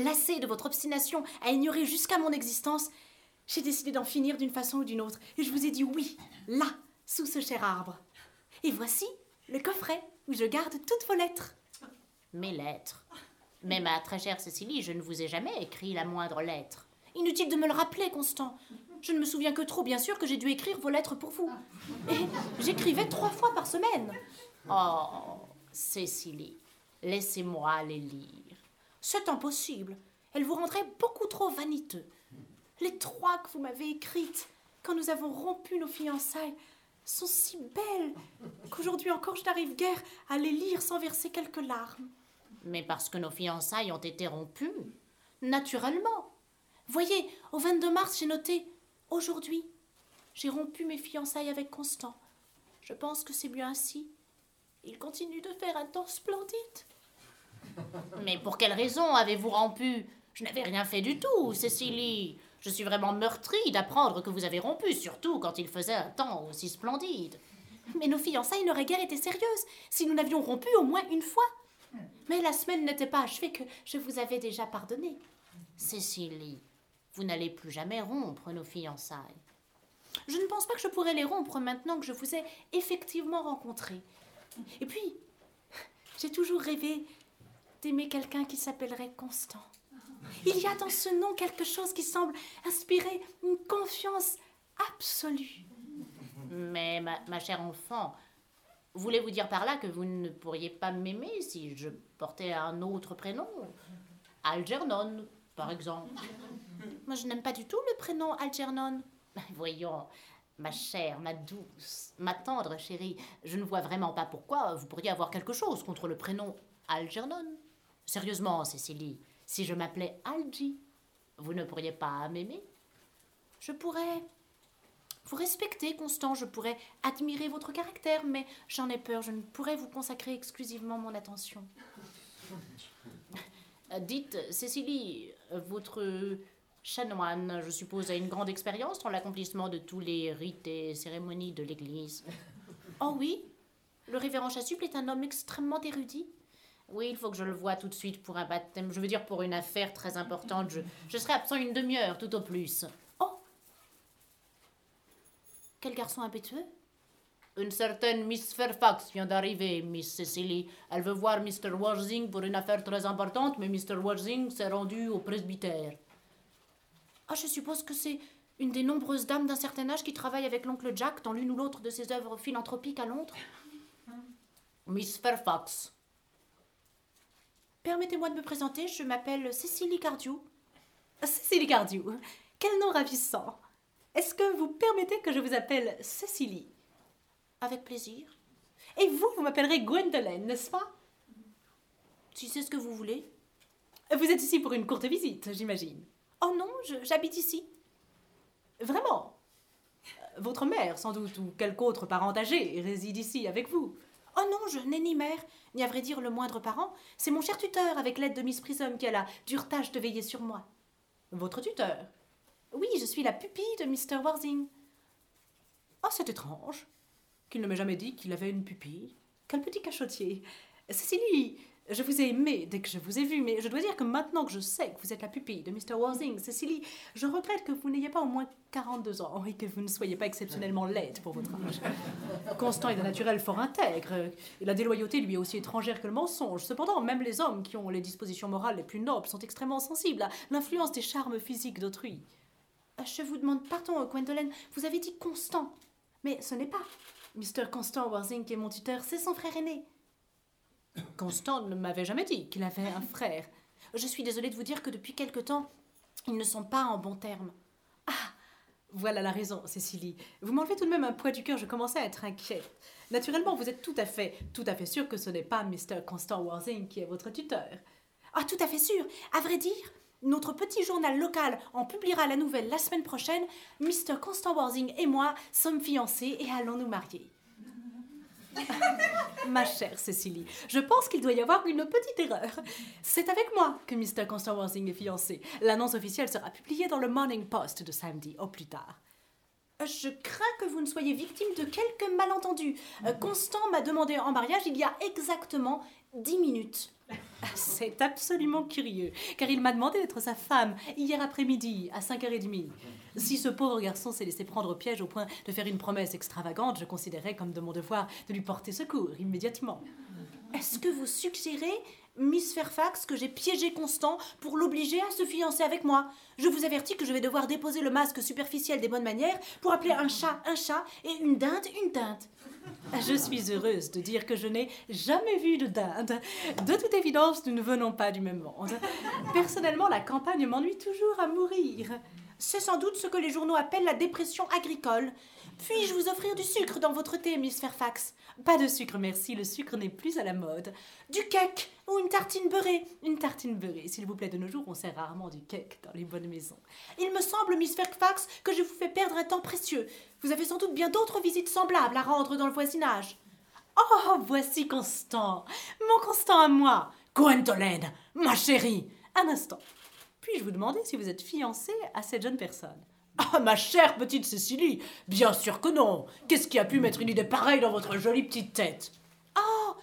lassé de votre obstination à ignorer jusqu'à mon existence, j'ai décidé d'en finir d'une façon ou d'une autre, et je vous ai dit oui, là, sous ce cher arbre. Et voici le coffret où je garde toutes vos lettres. Mes lettres Mais ma très chère Cécilie, je ne vous ai jamais écrit la moindre lettre. Inutile de me le rappeler, Constant. Je ne me souviens que trop, bien sûr, que j'ai dû écrire vos lettres pour vous. Et j'écrivais trois fois par semaine. Oh, Cécilie, laissez-moi les lire. C'est impossible. Elles vous rendraient beaucoup trop vaniteux. Les trois que vous m'avez écrites, quand nous avons rompu nos fiançailles, sont si belles qu'aujourd'hui encore je n'arrive guère à les lire sans verser quelques larmes. Mais parce que nos fiançailles ont été rompues Naturellement. Voyez, au 22 mars, j'ai noté Aujourd'hui, j'ai rompu mes fiançailles avec Constant. Je pense que c'est bien ainsi. Il continue de faire un temps splendide. Mais pour quelle raison avez-vous rompu? Je n'avais rien fait du tout, Cécilie. Je suis vraiment meurtrie d'apprendre que vous avez rompu, surtout quand il faisait un temps aussi splendide. Mais nos fiançailles n'auraient guère été sérieuses si nous n'avions rompu au moins une fois. Mais la semaine n'était pas achevée que je vous avais déjà pardonné. Cécilie, vous n'allez plus jamais rompre nos fiançailles. Je ne pense pas que je pourrais les rompre maintenant que je vous ai effectivement rencontré. Et puis, j'ai toujours rêvé d'aimer quelqu'un qui s'appellerait Constant. Il y a dans ce nom quelque chose qui semble inspirer une confiance absolue. Mais ma, ma chère enfant, Voulez-vous dire par là que vous ne pourriez pas m'aimer si je portais un autre prénom? Algernon, par exemple. Moi, je n'aime pas du tout le prénom Algernon. Voyons, ma chère, ma douce, ma tendre chérie, je ne vois vraiment pas pourquoi vous pourriez avoir quelque chose contre le prénom Algernon. Sérieusement, Cécilie, si je m'appelais Algie, vous ne pourriez pas m'aimer? Je pourrais vous respecter, Constant, je pourrais admirer votre caractère, mais j'en ai peur, je ne pourrais vous consacrer exclusivement mon attention. Dites, Cécilie, votre chanoine, je suppose, a une grande expérience dans l'accomplissement de tous les rites et cérémonies de l'Église. Oh oui? Le révérend Chassuple est un homme extrêmement érudit. Oui, il faut que je le voie tout de suite pour un baptême. Je veux dire pour une affaire très importante. Je, je serai absent une demi-heure, tout au plus. Oh Quel garçon impétueux? Une certaine Miss Fairfax vient d'arriver, Miss Cecily. Elle veut voir Mr. Worsing pour une affaire très importante, mais Mr. Worsing s'est rendu au presbytère. Ah, je suppose que c'est une des nombreuses dames d'un certain âge qui travaille avec l'oncle Jack dans l'une ou l'autre de ses œuvres philanthropiques à Londres? Miss Fairfax. Permettez-moi de me présenter, je m'appelle Cécilie Cardew. Cécilie Cardew, quel nom ravissant. Est-ce que vous permettez que je vous appelle Cécilie? Avec plaisir. Et vous, vous m'appellerez Gwendolen, n'est-ce pas? Si c'est ce que vous voulez. Vous êtes ici pour une courte visite, j'imagine. Oh non, j'habite ici. Vraiment? Votre mère, sans doute, ou quelque autre parent âgé, réside ici avec vous. Oh non, je n'ai ni mère, ni à vrai dire le moindre parent. C'est mon cher tuteur, avec l'aide de Miss Prism, qui a la dure tâche de veiller sur moi. Votre tuteur? Oui, je suis la pupille de Mr. Worthing. Oh, c'est étrange qu'il ne m'ait jamais dit qu'il avait une pupille. Quel petit cachotier. Cécilie, je vous ai aimé dès que je vous ai vu, mais je dois dire que maintenant que je sais que vous êtes la pupille de Mr. Worthing, Cécilie, je regrette que vous n'ayez pas au moins 42 ans et que vous ne soyez pas exceptionnellement laide pour votre âge. Constant est d'un naturel fort intègre, et la déloyauté lui est aussi étrangère que le mensonge. Cependant, même les hommes qui ont les dispositions morales les plus nobles sont extrêmement sensibles à l'influence des charmes physiques d'autrui. Je vous demande pardon, Gwendolen, vous avez dit Constant, mais ce n'est pas. Mr. Constant Worthing, est mon tuteur, c'est son frère aîné. Constant ne m'avait jamais dit qu'il avait un frère. Je suis désolée de vous dire que depuis quelque temps, ils ne sont pas en bons termes. Ah Voilà la raison, Cécilie. Vous m'enlevez tout de même un poids du cœur, je commençais à être inquiète. Naturellement, vous êtes tout à fait, tout à fait sûr que ce n'est pas Mr. Constant Worthing qui est votre tuteur. Ah, tout à fait sûr. À vrai dire, notre petit journal local en publiera la nouvelle la semaine prochaine. Mr. Constant Worthing et moi sommes fiancés et allons nous marier. Ma chère Cécilie, je pense qu'il doit y avoir une petite erreur. C'est avec moi que Mr. Constant Worthing est fiancé. L'annonce officielle sera publiée dans le Morning Post de samedi, au plus tard. Je crains que vous ne soyez victime de quelques malentendus. Euh, Constant m'a demandé en mariage il y a exactement dix minutes. C'est absolument curieux, car il m'a demandé d'être sa femme hier après-midi à 5h30. Si ce pauvre garçon s'est laissé prendre au piège au point de faire une promesse extravagante, je considérais comme de mon devoir de lui porter secours immédiatement. Est-ce que vous suggérez, Miss Fairfax, que j'ai piégé Constant pour l'obliger à se fiancer avec moi Je vous avertis que je vais devoir déposer le masque superficiel des bonnes manières pour appeler un chat un chat et une dinde une dinde. Je suis heureuse de dire que je n'ai jamais vu de dinde. De toute évidence, nous ne venons pas du même monde. Personnellement, la campagne m'ennuie toujours à mourir. C'est sans doute ce que les journaux appellent la dépression agricole. Puis-je vous offrir du sucre dans votre thé, Miss Fairfax? Pas de sucre, merci. Le sucre n'est plus à la mode. Du cake ou une tartine beurrée Une tartine beurrée, s'il vous plaît. De nos jours, on sert rarement du cake dans les bonnes maisons. Il me semble, Miss Fairfax, que je vous fais perdre un temps précieux. Vous avez sans doute bien d'autres visites semblables à rendre dans le voisinage. Oh, voici Constant. Mon Constant à moi. Gwendolen, ma chérie. Un instant. Puis-je vous demander si vous êtes fiancée à cette jeune personne? Ah, ma chère petite Cécilie, bien sûr que non. Qu'est-ce qui a pu mettre une idée pareille dans votre jolie petite tête? Oh,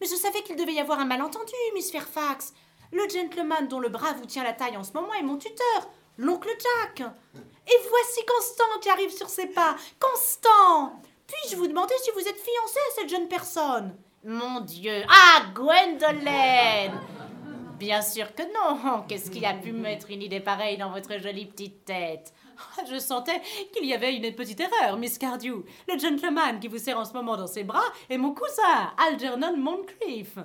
mais je savais qu'il devait y avoir un malentendu, Miss Fairfax. Le gentleman dont le bras vous tient la taille en ce moment est mon tuteur, l'oncle Jack. Et voici Constant qui arrive sur ses pas. Constant Puis-je vous demander si vous êtes fiancé à cette jeune personne? Mon Dieu Ah, Gwendolen Bien sûr que non Qu'est-ce qui a pu mettre une idée pareille dans votre jolie petite tête? Je sentais qu'il y avait une petite erreur, Miss Cardew. Le gentleman qui vous serre en ce moment dans ses bras est mon cousin, Algernon Moncrief.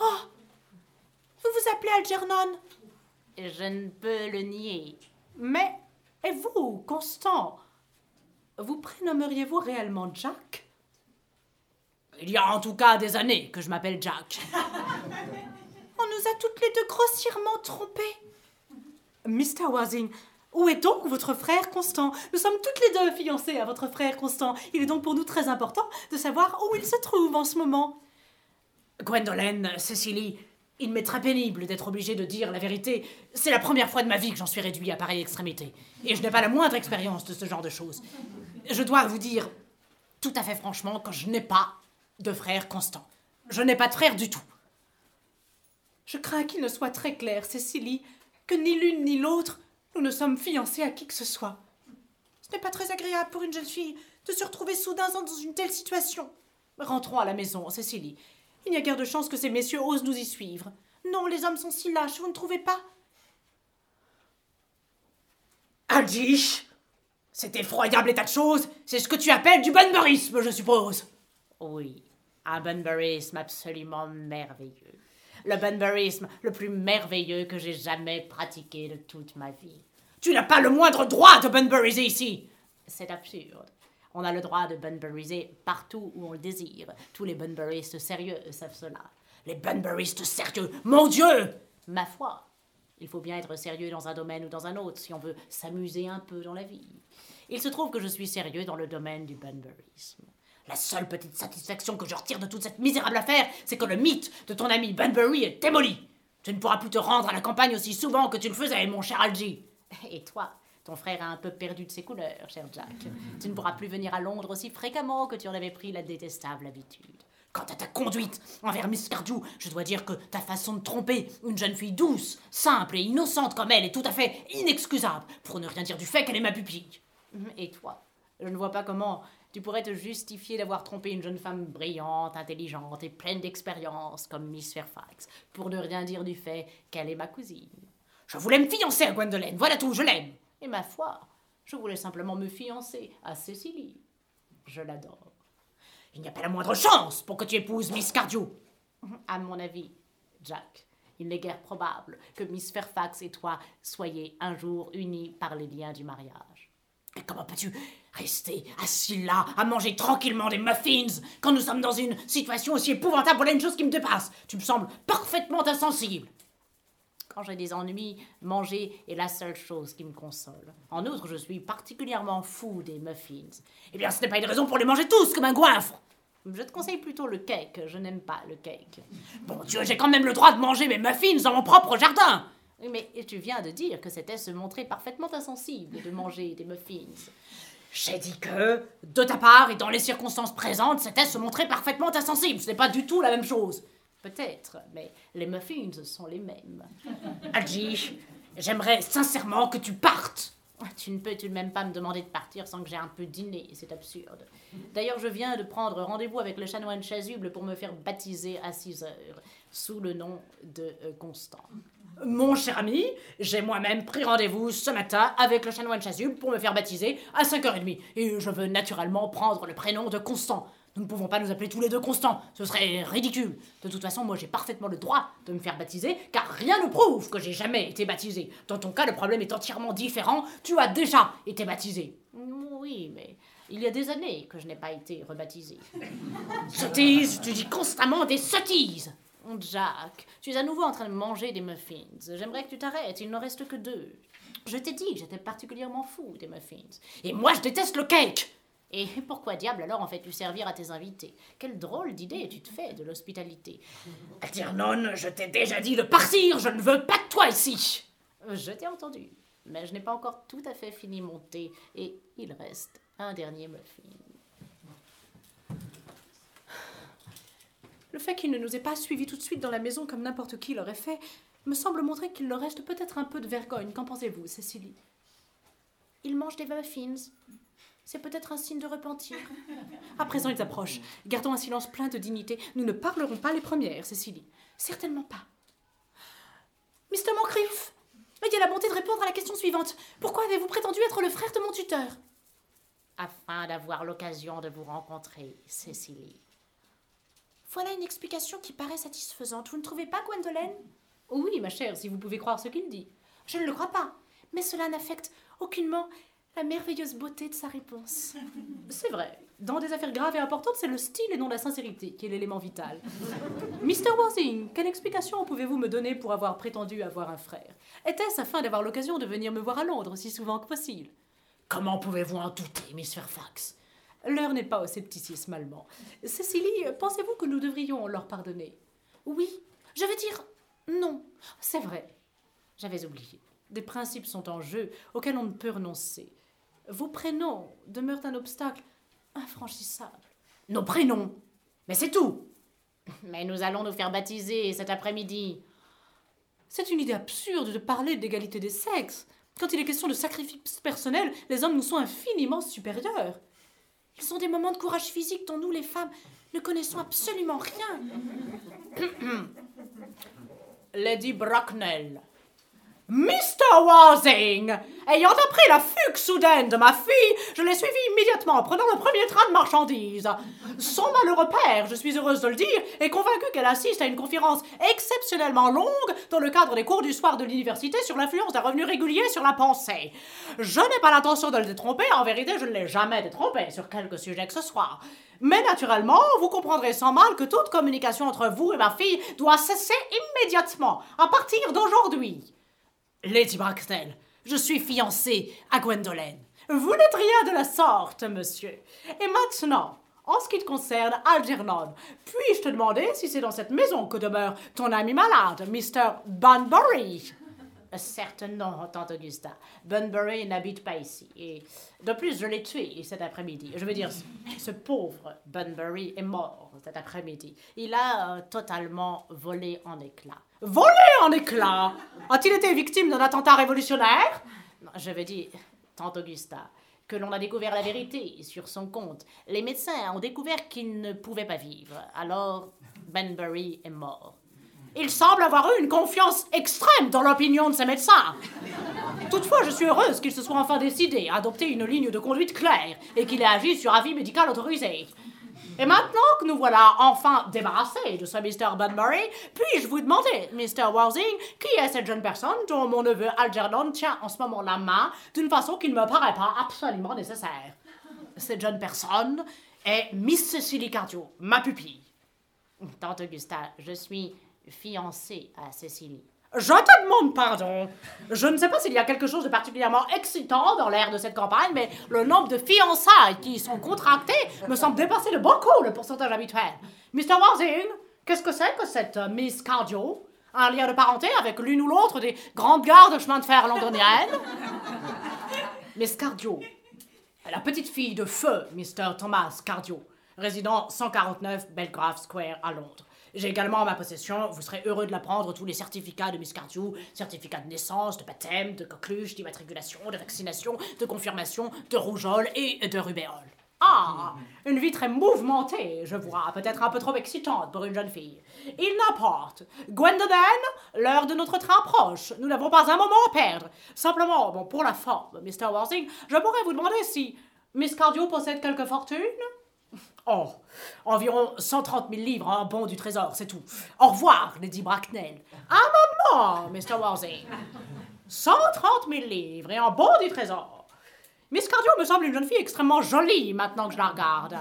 Oh Vous vous appelez Algernon? Je ne peux le nier. Mais, et vous, Constant? Vous prénommeriez-vous réellement Jack? Il y a en tout cas des années que je m'appelle Jack. On nous a toutes les deux grossièrement trompés. Mr. Worthing, où est donc votre frère Constant? Nous sommes toutes les deux fiancées à votre frère Constant. Il est donc pour nous très important de savoir où il se trouve en ce moment. Gwendolen, Cécilie, il m'est très pénible d'être obligé de dire la vérité. C'est la première fois de ma vie que j'en suis réduit à pareille extrémité. Et je n'ai pas la moindre expérience de ce genre de choses. Je dois vous dire, tout à fait franchement, que je n'ai pas de frère Constant. Je n'ai pas de frère du tout. Je crains qu'il ne soit très clair, Cécilie, que ni l'une ni l'autre, nous ne sommes fiancés à qui que ce soit. Ce n'est pas très agréable pour une jeune fille de se retrouver soudain dans une telle situation. Rentrons à la maison, Cécilie. Il n'y a guère de chance que ces messieurs osent nous y suivre. Non, les hommes sont si lâches, vous ne trouvez pas? Algish Cet effroyable état de choses, c'est ce que tu appelles du bunburyisme, je suppose Oui, un bunburyisme absolument merveilleux. Le bunburyisme le plus merveilleux que j'ai jamais pratiqué de toute ma vie. Tu n'as pas le moindre droit de bunburiser ici C'est absurde. On a le droit de bunburiser partout où on le désire. Tous les bunburistes sérieux savent cela. Les bunburistes sérieux Mon Dieu Ma foi, il faut bien être sérieux dans un domaine ou dans un autre si on veut s'amuser un peu dans la vie. Il se trouve que je suis sérieux dans le domaine du bunburisme. La seule petite satisfaction que je retire de toute cette misérable affaire, c'est que le mythe de ton ami Bunbury est démoli. Tu ne pourras plus te rendre à la campagne aussi souvent que tu le faisais, mon cher Algie. Et toi, ton frère a un peu perdu de ses couleurs, cher Jack. Tu ne pourras plus venir à Londres aussi fréquemment que tu en avais pris la détestable habitude. Quant à ta conduite envers Miss Cardew, je dois dire que ta façon de tromper une jeune fille douce, simple et innocente comme elle est tout à fait inexcusable, pour ne rien dire du fait qu'elle est ma pupille. Et toi Je ne vois pas comment tu pourrais te justifier d'avoir trompé une jeune femme brillante, intelligente et pleine d'expérience comme Miss Fairfax, pour ne rien dire du fait qu'elle est ma cousine. Je voulais me fiancer à Gwendolen, voilà tout, je l'aime. Et ma foi, je voulais simplement me fiancer à Cécilie. Je l'adore. Il n'y a pas la moindre chance pour que tu épouses Miss Cardew. À mon avis, Jack, il n'est guère probable que Miss Fairfax et toi soyez un jour unis par les liens du mariage. Mais comment peux-tu rester assis là à manger tranquillement des muffins quand nous sommes dans une situation aussi épouvantable? Voilà une chose qui me dépasse. Tu me sembles parfaitement insensible. Quand j'ai des ennuis, manger est la seule chose qui me console. En outre, je suis particulièrement fou des muffins. Eh bien, ce n'est pas une raison pour les manger tous comme un goinfre. Je te conseille plutôt le cake. Je n'aime pas le cake. Bon Dieu, j'ai quand même le droit de manger mes muffins dans mon propre jardin. Mais tu viens de dire que c'était se montrer parfaitement insensible de manger des muffins. J'ai dit que, de ta part et dans les circonstances présentes, c'était se montrer parfaitement insensible. Ce n'est pas du tout la même chose. Peut-être, mais les muffins sont les mêmes. Algie, j'aimerais sincèrement que tu partes. Tu ne peux tout de même pas me demander de partir sans que j'ai un peu dîné, c'est absurde. D'ailleurs, je viens de prendre rendez-vous avec le chanoine chasuble pour me faire baptiser à 6 heures, sous le nom de euh, Constant. Mon cher ami, j'ai moi-même pris rendez-vous ce matin avec le chanoine chasuble pour me faire baptiser à 5h30. Et je veux naturellement prendre le prénom de Constant. Nous ne pouvons pas nous appeler tous les deux Constant, ce serait ridicule. De toute façon, moi j'ai parfaitement le droit de me faire baptiser, car rien ne prouve que j'ai jamais été baptisé. Dans ton cas, le problème est entièrement différent, tu as déjà été baptisé. Oui, mais il y a des années que je n'ai pas été rebaptisé. Sottises, tu dis constamment des sottises Jack, tu es à nouveau en train de manger des muffins. J'aimerais que tu t'arrêtes, il n'en reste que deux. Je t'ai dit j'étais particulièrement fou des muffins. Et moi, je déteste le cake et pourquoi diable alors en fais-tu servir à tes invités? Quelle drôle d'idée tu te fais de l'hospitalité. non, je t'ai déjà dit de partir, je ne veux pas de toi ici. Je t'ai entendu, mais je n'ai pas encore tout à fait fini mon thé et il reste un dernier muffin. Le fait qu'il ne nous ait pas suivis tout de suite dans la maison comme n'importe qui l'aurait fait me semble montrer qu'il leur reste peut-être un peu de vergogne. Qu'en pensez-vous, Cécilie? Il mange des muffins. C'est peut-être un signe de repentir. À présent, ils approchent. Gardons un silence plein de dignité. Nous ne parlerons pas les premières, Cécilie. Certainement pas. Mr. Moncrief Ayez la bonté de répondre à la question suivante. Pourquoi avez-vous prétendu être le frère de mon tuteur? Afin d'avoir l'occasion de vous rencontrer, Cécilie. Voilà une explication qui paraît satisfaisante. Vous ne trouvez pas, Gwendolen Oui, ma chère, si vous pouvez croire ce qu'il dit. Je ne le crois pas. Mais cela n'affecte aucunement la merveilleuse beauté de sa réponse. C'est vrai. Dans des affaires graves et importantes, c'est le style et non la sincérité qui est l'élément vital. Mr. Worthing, quelle explication pouvez-vous me donner pour avoir prétendu avoir un frère? Était-ce afin d'avoir l'occasion de venir me voir à Londres aussi souvent que possible? Comment pouvez-vous en douter, Miss Fairfax? L'heure n'est pas au scepticisme allemand. Cécilie, pensez-vous que nous devrions leur pardonner? Oui, je veux dire non. C'est vrai. J'avais oublié. Des principes sont en jeu auxquels on ne peut renoncer. Vos prénoms demeurent un obstacle infranchissable. Nos prénoms Mais c'est tout Mais nous allons nous faire baptiser cet après-midi. C'est une idée absurde de parler d'égalité des sexes. Quand il est question de sacrifice personnel, les hommes nous sont infiniment supérieurs. Ils ont des moments de courage physique dont nous, les femmes, ne connaissons absolument rien. Lady Bracknell, Mr. Worthing Ayant appris la fugue soudaine de ma fille, je l'ai suivi immédiatement en prenant le premier train de marchandises. Son malheureux père, je suis heureuse de le dire, est convaincu qu'elle assiste à une conférence exceptionnellement longue dans le cadre des cours du soir de l'université sur l'influence d'un revenu régulier sur la pensée. Je n'ai pas l'intention de le détromper, en vérité, je ne l'ai jamais détrompé sur quelque sujet que ce soit. Mais naturellement, vous comprendrez sans mal que toute communication entre vous et ma fille doit cesser immédiatement, à partir d'aujourd'hui. Lady Braxton, je suis fiancée à Gwendolen. Vous n'êtes rien de la sorte, monsieur. Et maintenant, en ce qui te concerne, Algernon, puis-je te demander si c'est dans cette maison que demeure ton ami malade, Mr. Bunbury Certes non, tante Augusta. Bunbury n'habite pas ici. Et de plus, je l'ai tué cet après-midi. Je veux dire, ce pauvre Bunbury est mort cet après-midi. Il a euh, totalement volé en éclats. Volé en éclats A-t-il été victime d'un attentat révolutionnaire? Je veux dire, tante Augusta, que l'on a découvert la vérité sur son compte. Les médecins ont découvert qu'il ne pouvait pas vivre. Alors, Bunbury est mort. Il semble avoir eu une confiance extrême dans l'opinion de ses médecins. Toutefois, je suis heureuse qu'il se soit enfin décidé à adopter une ligne de conduite claire et qu'il ait agi sur avis médical autorisé. Et maintenant que nous voilà enfin débarrassés de ce Mr. Bunbury, puis-je vous demander, Mr. Worthing, qui est cette jeune personne dont mon neveu Algernon tient en ce moment la main d'une façon qui ne me paraît pas absolument nécessaire? Cette jeune personne est Miss Cecily Cardio, ma pupille. Tante Augusta, je suis fiancée à Cécilie. Je te demande pardon. Je ne sais pas s'il y a quelque chose de particulièrement excitant dans l'air de cette campagne, mais le nombre de fiançailles qui y sont contractées me semble dépasser de beaucoup le pourcentage habituel. Mr. Worthing, qu'est-ce que c'est que cette euh, Miss Cardio? Un lien de parenté avec l'une ou l'autre des grandes gares de chemin de fer londoniennes? Miss Cardio, la petite fille de feu, Mr. Thomas Cardio, résident 149 Belgrave Square à Londres. J'ai également en ma possession, vous serez heureux de l'apprendre, tous les certificats de Miss Cardew, certificats de naissance, de baptême, de coqueluche, d'immatriculation, de vaccination, de confirmation, de rougeole et de rubéole. Ah, une vie très mouvementée, je vois, peut-être un peu trop excitante pour une jeune fille. Il n'importe. Gwendolen, l'heure de notre train approche. Nous n'avons pas un moment à perdre. Simplement, bon, pour la forme, Mr. Worthing, je pourrais vous demander si Miss Cardew possède quelque fortune? Oh, environ 130 000 livres en bon du trésor, c'est tout. Au revoir, Lady Bracknell. Un moment, Mr. Worthing. 130 000 livres et en bon du trésor. Miss Cardio me semble une jeune fille extrêmement jolie maintenant que je la regarde.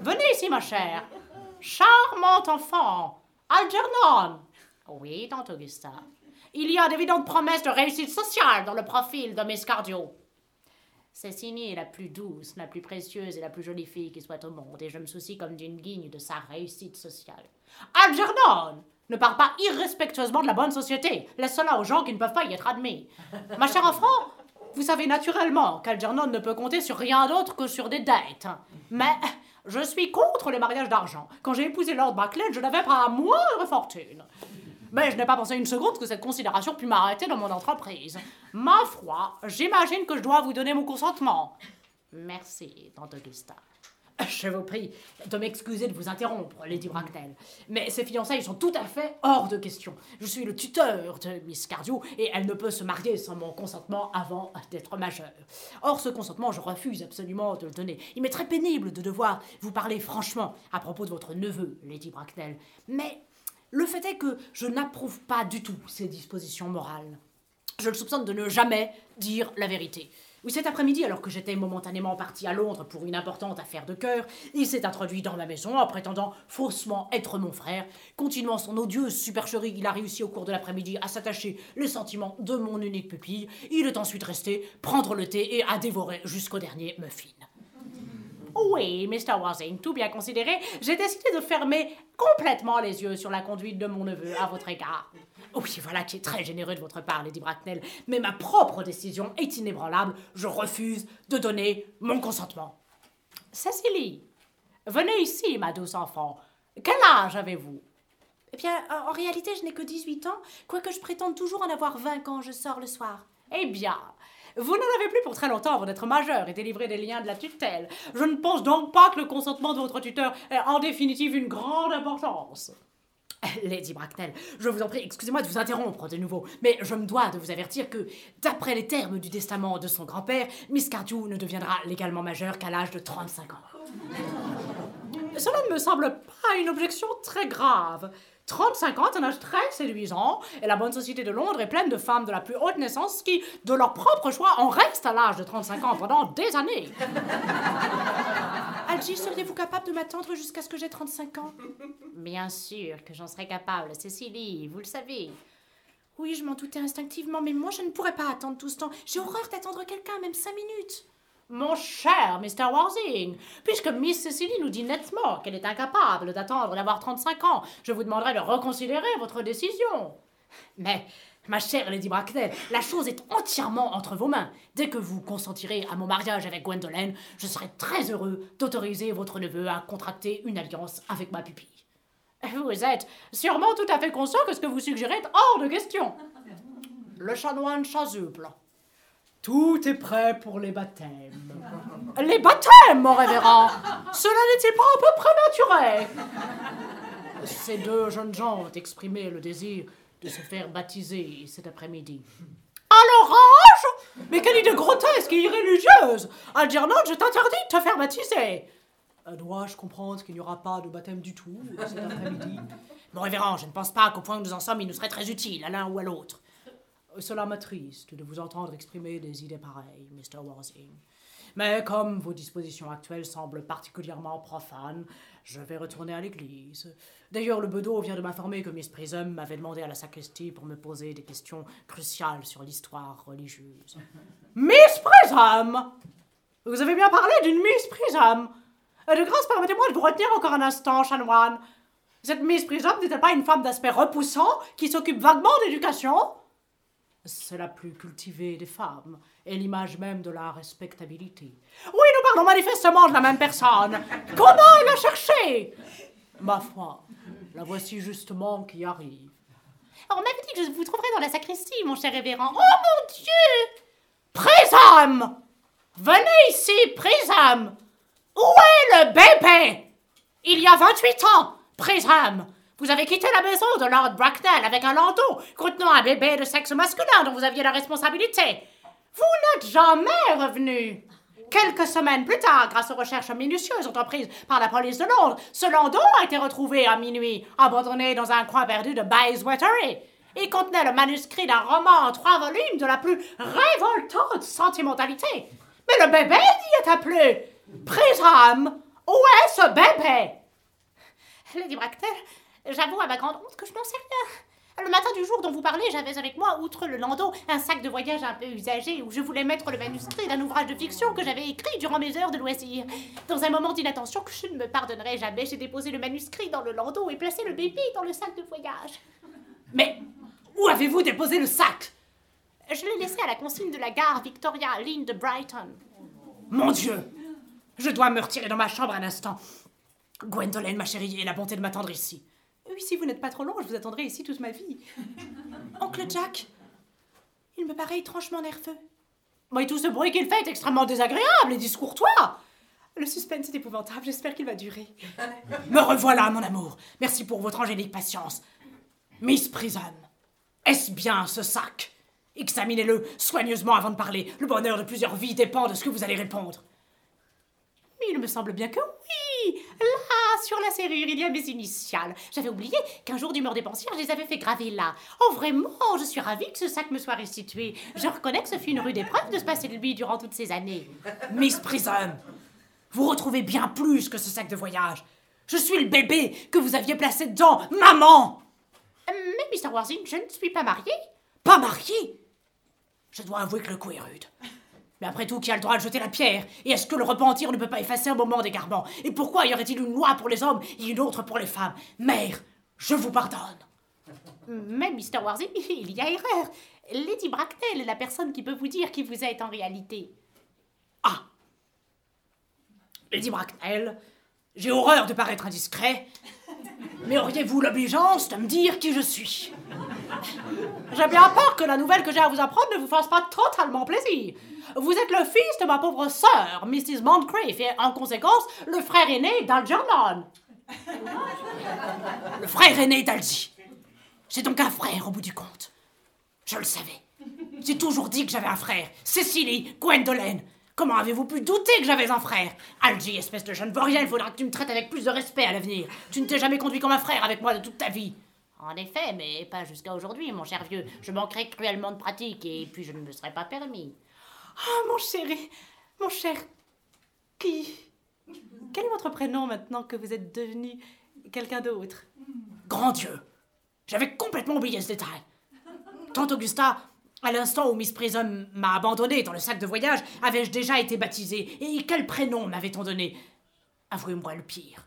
Venez ici, ma chère. Charmante enfant. Algernon. Oui, tante Augusta. Il y a d'évidentes promesses de réussite sociale dans le profil de Miss Cardio. Cécilie est la plus douce, la plus précieuse et la plus jolie fille qui soit au monde, et je me soucie comme d'une guigne de sa réussite sociale. Algernon Ne parle pas irrespectueusement de la bonne société. Laisse cela aux gens qui ne peuvent pas y être admis. Ma chère enfant, vous savez naturellement qu'Algernon ne peut compter sur rien d'autre que sur des dettes. Mais je suis contre les mariages d'argent. Quand j'ai épousé Lord Buckland, je n'avais pas la moindre fortune. Mais je n'ai pas pensé une seconde que cette considération pût m'arrêter dans mon entreprise. Ma foi, j'imagine que je dois vous donner mon consentement. Merci, tante Augusta. Je vous prie de m'excuser de vous interrompre, Lady Bracknell, mais ces fiançailles sont tout à fait hors de question. Je suis le tuteur de Miss Cardew et elle ne peut se marier sans mon consentement avant d'être majeure. Or, ce consentement, je refuse absolument de le donner. Il m'est très pénible de devoir vous parler franchement à propos de votre neveu, Lady Bracknell, mais le fait est que je n'approuve pas du tout ces dispositions morales. Je le soupçonne de ne jamais dire la vérité. Oui, cet après-midi, alors que j'étais momentanément parti à Londres pour une importante affaire de cœur, il s'est introduit dans ma maison en prétendant faussement être mon frère. Continuant son odieuse supercherie, il a réussi au cours de l'après-midi à s'attacher les sentiments de mon unique pupille. Il est ensuite resté prendre le thé et à dévorer jusqu'au dernier muffin. Oui, Mr. Wassing, tout bien considéré, j'ai décidé de fermer complètement les yeux sur la conduite de mon neveu à votre égard. Oui, voilà qui est très généreux de votre part, Lady Bracknell, mais ma propre décision est inébranlable. Je refuse de donner mon consentement. Cécilie, venez ici, ma douce enfant. Quel âge avez-vous? Eh bien, en réalité, je n'ai que 18 ans, quoique je prétende toujours en avoir 20 quand je sors le soir. Eh bien, vous n'en avez plus pour très longtemps avant d'être majeur et délivrer des liens de la tutelle. Je ne pense donc pas que le consentement de votre tuteur ait en définitive une grande importance. Lady Bracknell, je vous en prie, excusez-moi de vous interrompre de nouveau, mais je me dois de vous avertir que, d'après les termes du testament de son grand-père, Miss Cardew ne deviendra légalement majeure qu'à l'âge de 35 ans. Cela ne me semble pas une objection très grave. 35 ans un âge très séduisant, et la bonne société de Londres est pleine de femmes de la plus haute naissance qui, de leur propre choix, en restent à l'âge de 35 ans pendant des années. Algie, seriez-vous capable de m'attendre jusqu'à ce que j'ai 35 ans? Bien sûr que j'en serais capable, Cécilie, vous le savez. Oui, je m'en doutais instinctivement, mais moi je ne pourrais pas attendre tout ce temps. J'ai horreur d'attendre quelqu'un, même cinq minutes. Mon cher Mr. Warsing, puisque Miss Cécilie nous dit nettement qu'elle est incapable d'attendre d'avoir 35 ans, je vous demanderai de reconsidérer votre décision. Mais Ma chère Lady Bracknell, la chose est entièrement entre vos mains. Dès que vous consentirez à mon mariage avec Gwendolen, je serai très heureux d'autoriser votre neveu à contracter une alliance avec ma pupille. Vous êtes sûrement tout à fait conscient que ce que vous suggérez est hors de question. Le chanoine chasuble. Tout est prêt pour les baptêmes. Les baptêmes, mon révérend Cela n'est-il pas un peu prématuré Ces deux jeunes gens ont exprimé le désir de se faire baptiser cet après-midi. À l'orange Mais quelle idée grotesque et irréligieuse Algernon, je t'interdis de te faire baptiser euh, Dois-je comprendre qu'il n'y aura pas de baptême du tout cet après-midi? Mon révérend, je ne pense pas qu'au point où nous en sommes, il nous serait très utile à l'un ou à l'autre. Cela m'attriste de vous entendre exprimer des idées pareilles, Mr. Warsing. Mais comme vos dispositions actuelles semblent particulièrement profanes, je vais retourner à l'église. D'ailleurs, le bedeau vient de m'informer que Miss Prism m'avait demandé à la sacristie pour me poser des questions cruciales sur l'histoire religieuse. Miss Prism Vous avez bien parlé d'une Miss Prism De grâce, permettez-moi de vous retenir encore un instant, chanoine. Cette Miss Prism n'est-elle pas une femme d'aspect repoussant qui s'occupe vaguement d'éducation? C'est la plus cultivée des femmes, et l'image même de la respectabilité. Oui, nous parlons manifestement de la même personne. Comment la chercher Ma foi, la voici justement qui arrive. Oh, on m'avait dit que je vous trouverais dans la sacristie, mon cher révérend. Oh mon Dieu Prisam Venez ici, Prisam Où est le bébé? Il y a 28 ans, Prisam vous avez quitté la maison de Lord Bracknell avec un landau contenant un bébé de sexe masculin dont vous aviez la responsabilité. Vous n'êtes jamais revenu. Quelques semaines plus tard, grâce aux recherches minutieuses entreprises par la police de Londres, ce landau a été retrouvé à minuit, abandonné dans un coin perdu de Bayswater. Il contenait le manuscrit d'un roman en trois volumes de la plus révoltante sentimentalité. Mais le bébé n'y était plus. Prisam, où est ce bébé? Lady Bracknell, J'avoue à ma grande honte que je n'en sais rien. Le matin du jour dont vous parlez, j'avais avec moi, outre le landau, un sac de voyage un peu usagé où je voulais mettre le manuscrit d'un ouvrage de fiction que j'avais écrit durant mes heures de loisirs. Dans un moment d'inattention que je ne me pardonnerai jamais, j'ai déposé le manuscrit dans le landau et placé le bébé dans le sac de voyage. Mais où avez-vous déposé le sac? Je l'ai laissé à la consigne de la gare Victoria Lynn de Brighton. Mon Dieu Je dois me retirer dans ma chambre un instant. Gwendolen, ma chérie, aie la bonté de m'attendre ici. Oui, si vous n'êtes pas trop long, je vous attendrai ici toute ma vie. Oncle Jack, il me paraît étrangement nerveux. Mais tout ce bruit qu'il fait est extrêmement désagréable et discourtois. Le suspense est épouvantable, j'espère qu'il va durer. Me revoilà, mon amour. Merci pour votre angélique patience. Miss Prison, est-ce bien ce sac? Examinez-le soigneusement avant de parler. Le bonheur de plusieurs vies dépend de ce que vous allez répondre. Mais il me semble bien que oui Là, sur la serrure, il y a mes initiales. J'avais oublié qu'un jour d'humeur dépensière, je les avais fait graver là. Oh, vraiment, je suis ravie que ce sac me soit restitué. Je reconnais que ce fut une rude épreuve de se passer de lui durant toutes ces années. Miss Prison, vous retrouvez bien plus que ce sac de voyage. Je suis le bébé que vous aviez placé dedans, maman Mais, Mr. Warzin, je ne suis pas mariée. Pas mariée? Je dois avouer que le coup est rude. Mais après tout, qui a le droit de jeter la pierre? Et est-ce que le repentir ne peut pas effacer un moment d'égarement Et pourquoi y aurait-il une loi pour les hommes et une autre pour les femmes? Mère, je vous pardonne. Mais, Mr. Warzin, il y a erreur. Lady Bracknell est la personne qui peut vous dire qui vous êtes en réalité. Ah Lady Bracknell, j'ai horreur de paraître indiscret, mais auriez-vous l'obligeance de me dire qui je suis? J'ai bien peur que la nouvelle que j'ai à vous apprendre ne vous fasse pas totalement plaisir. Vous êtes le fils de ma pauvre sœur, Mrs. Moncrief, et en conséquence, le frère aîné d'Algernon. Le frère aîné d'Algie. J'ai donc un frère au bout du compte. Je le savais. J'ai toujours dit que j'avais un frère. Cécilie, Gwendolen. Comment avez-vous pu douter que j'avais un frère? Algie, espèce de jeune il faudra que tu me traites avec plus de respect à l'avenir. Tu ne t'es jamais conduit comme un frère avec moi de toute ta vie. En effet, mais pas jusqu'à aujourd'hui, mon cher vieux. Je manquerai cruellement de pratique et puis je ne me serais pas permis. Oh, mon chéri, mon cher. Qui? Quel est votre prénom maintenant que vous êtes devenu quelqu'un d'autre? Grand Dieu J'avais complètement oublié ce détail. Tante Augusta, à l'instant où Miss Prism m'a abandonné dans le sac de voyage, avais-je déjà été baptisé Et quel prénom m'avait-on donné? Avouez-moi le pire.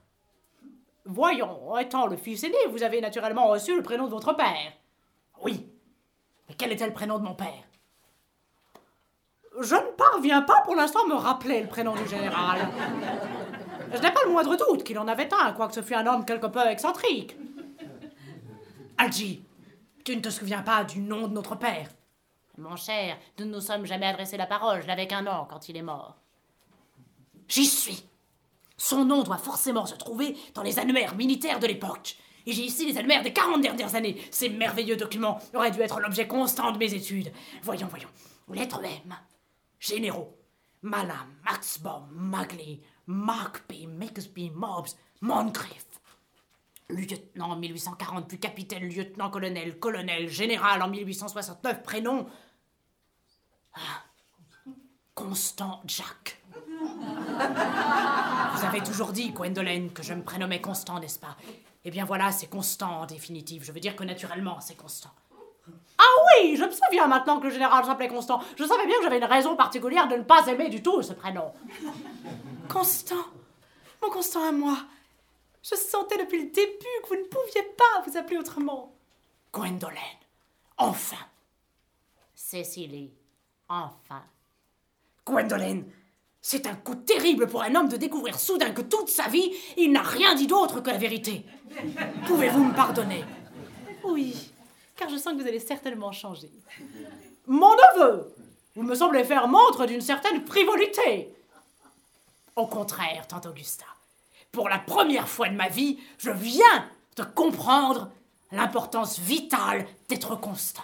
Voyons, étant le fils aîné, vous avez naturellement reçu le prénom de votre père. Oui. Mais quel était le prénom de mon père? Je ne parviens pas pour l'instant à me rappeler le prénom du général. Je n'ai pas le moindre doute qu'il en avait un, quoique ce fût un homme quelque peu excentrique. Algie, tu ne te souviens pas du nom de notre père? Mon cher, nous ne nous sommes jamais adressé la parole, je n'avais qu'un an quand il est mort. J'y suis. Son nom doit forcément se trouver dans les annuaires militaires de l'époque. Et j'ai ici les annuaires des 40 dernières années. Ces merveilleux documents auraient dû être l'objet constant de mes études. Voyons, voyons. Lettre M. Généraux. Malam, Maxbaum, Magley, Mark P. Mixby, Mobbs, Moncrief. Lieutenant en 1840, puis capitaine, lieutenant, colonel, colonel, général en 1869, prénom. Ah. Constant Jack. Vous avez toujours dit, Gwendolen, que je me prénommais Constant, n'est-ce pas? Eh bien voilà, c'est Constant en définitive. Je veux dire que naturellement, c'est Constant. Ah oui, je me souviens maintenant que le général s'appelait Constant. Je savais bien que j'avais une raison particulière de ne pas aimer du tout ce prénom. Constant, mon Constant à moi. Je sentais depuis le début que vous ne pouviez pas vous appeler autrement. Gwendolen, enfin. Cécilie, enfin. Gwendolen, c'est un coup terrible pour un homme de découvrir soudain que toute sa vie, il n'a rien dit d'autre que la vérité. Pouvez-vous me pardonner? Oui, car je sens que vous allez certainement changer. Mon neveu Vous me semblez faire montre d'une certaine frivolité. Au contraire, tante Augusta, pour la première fois de ma vie, je viens de comprendre l'importance vitale d'être constant.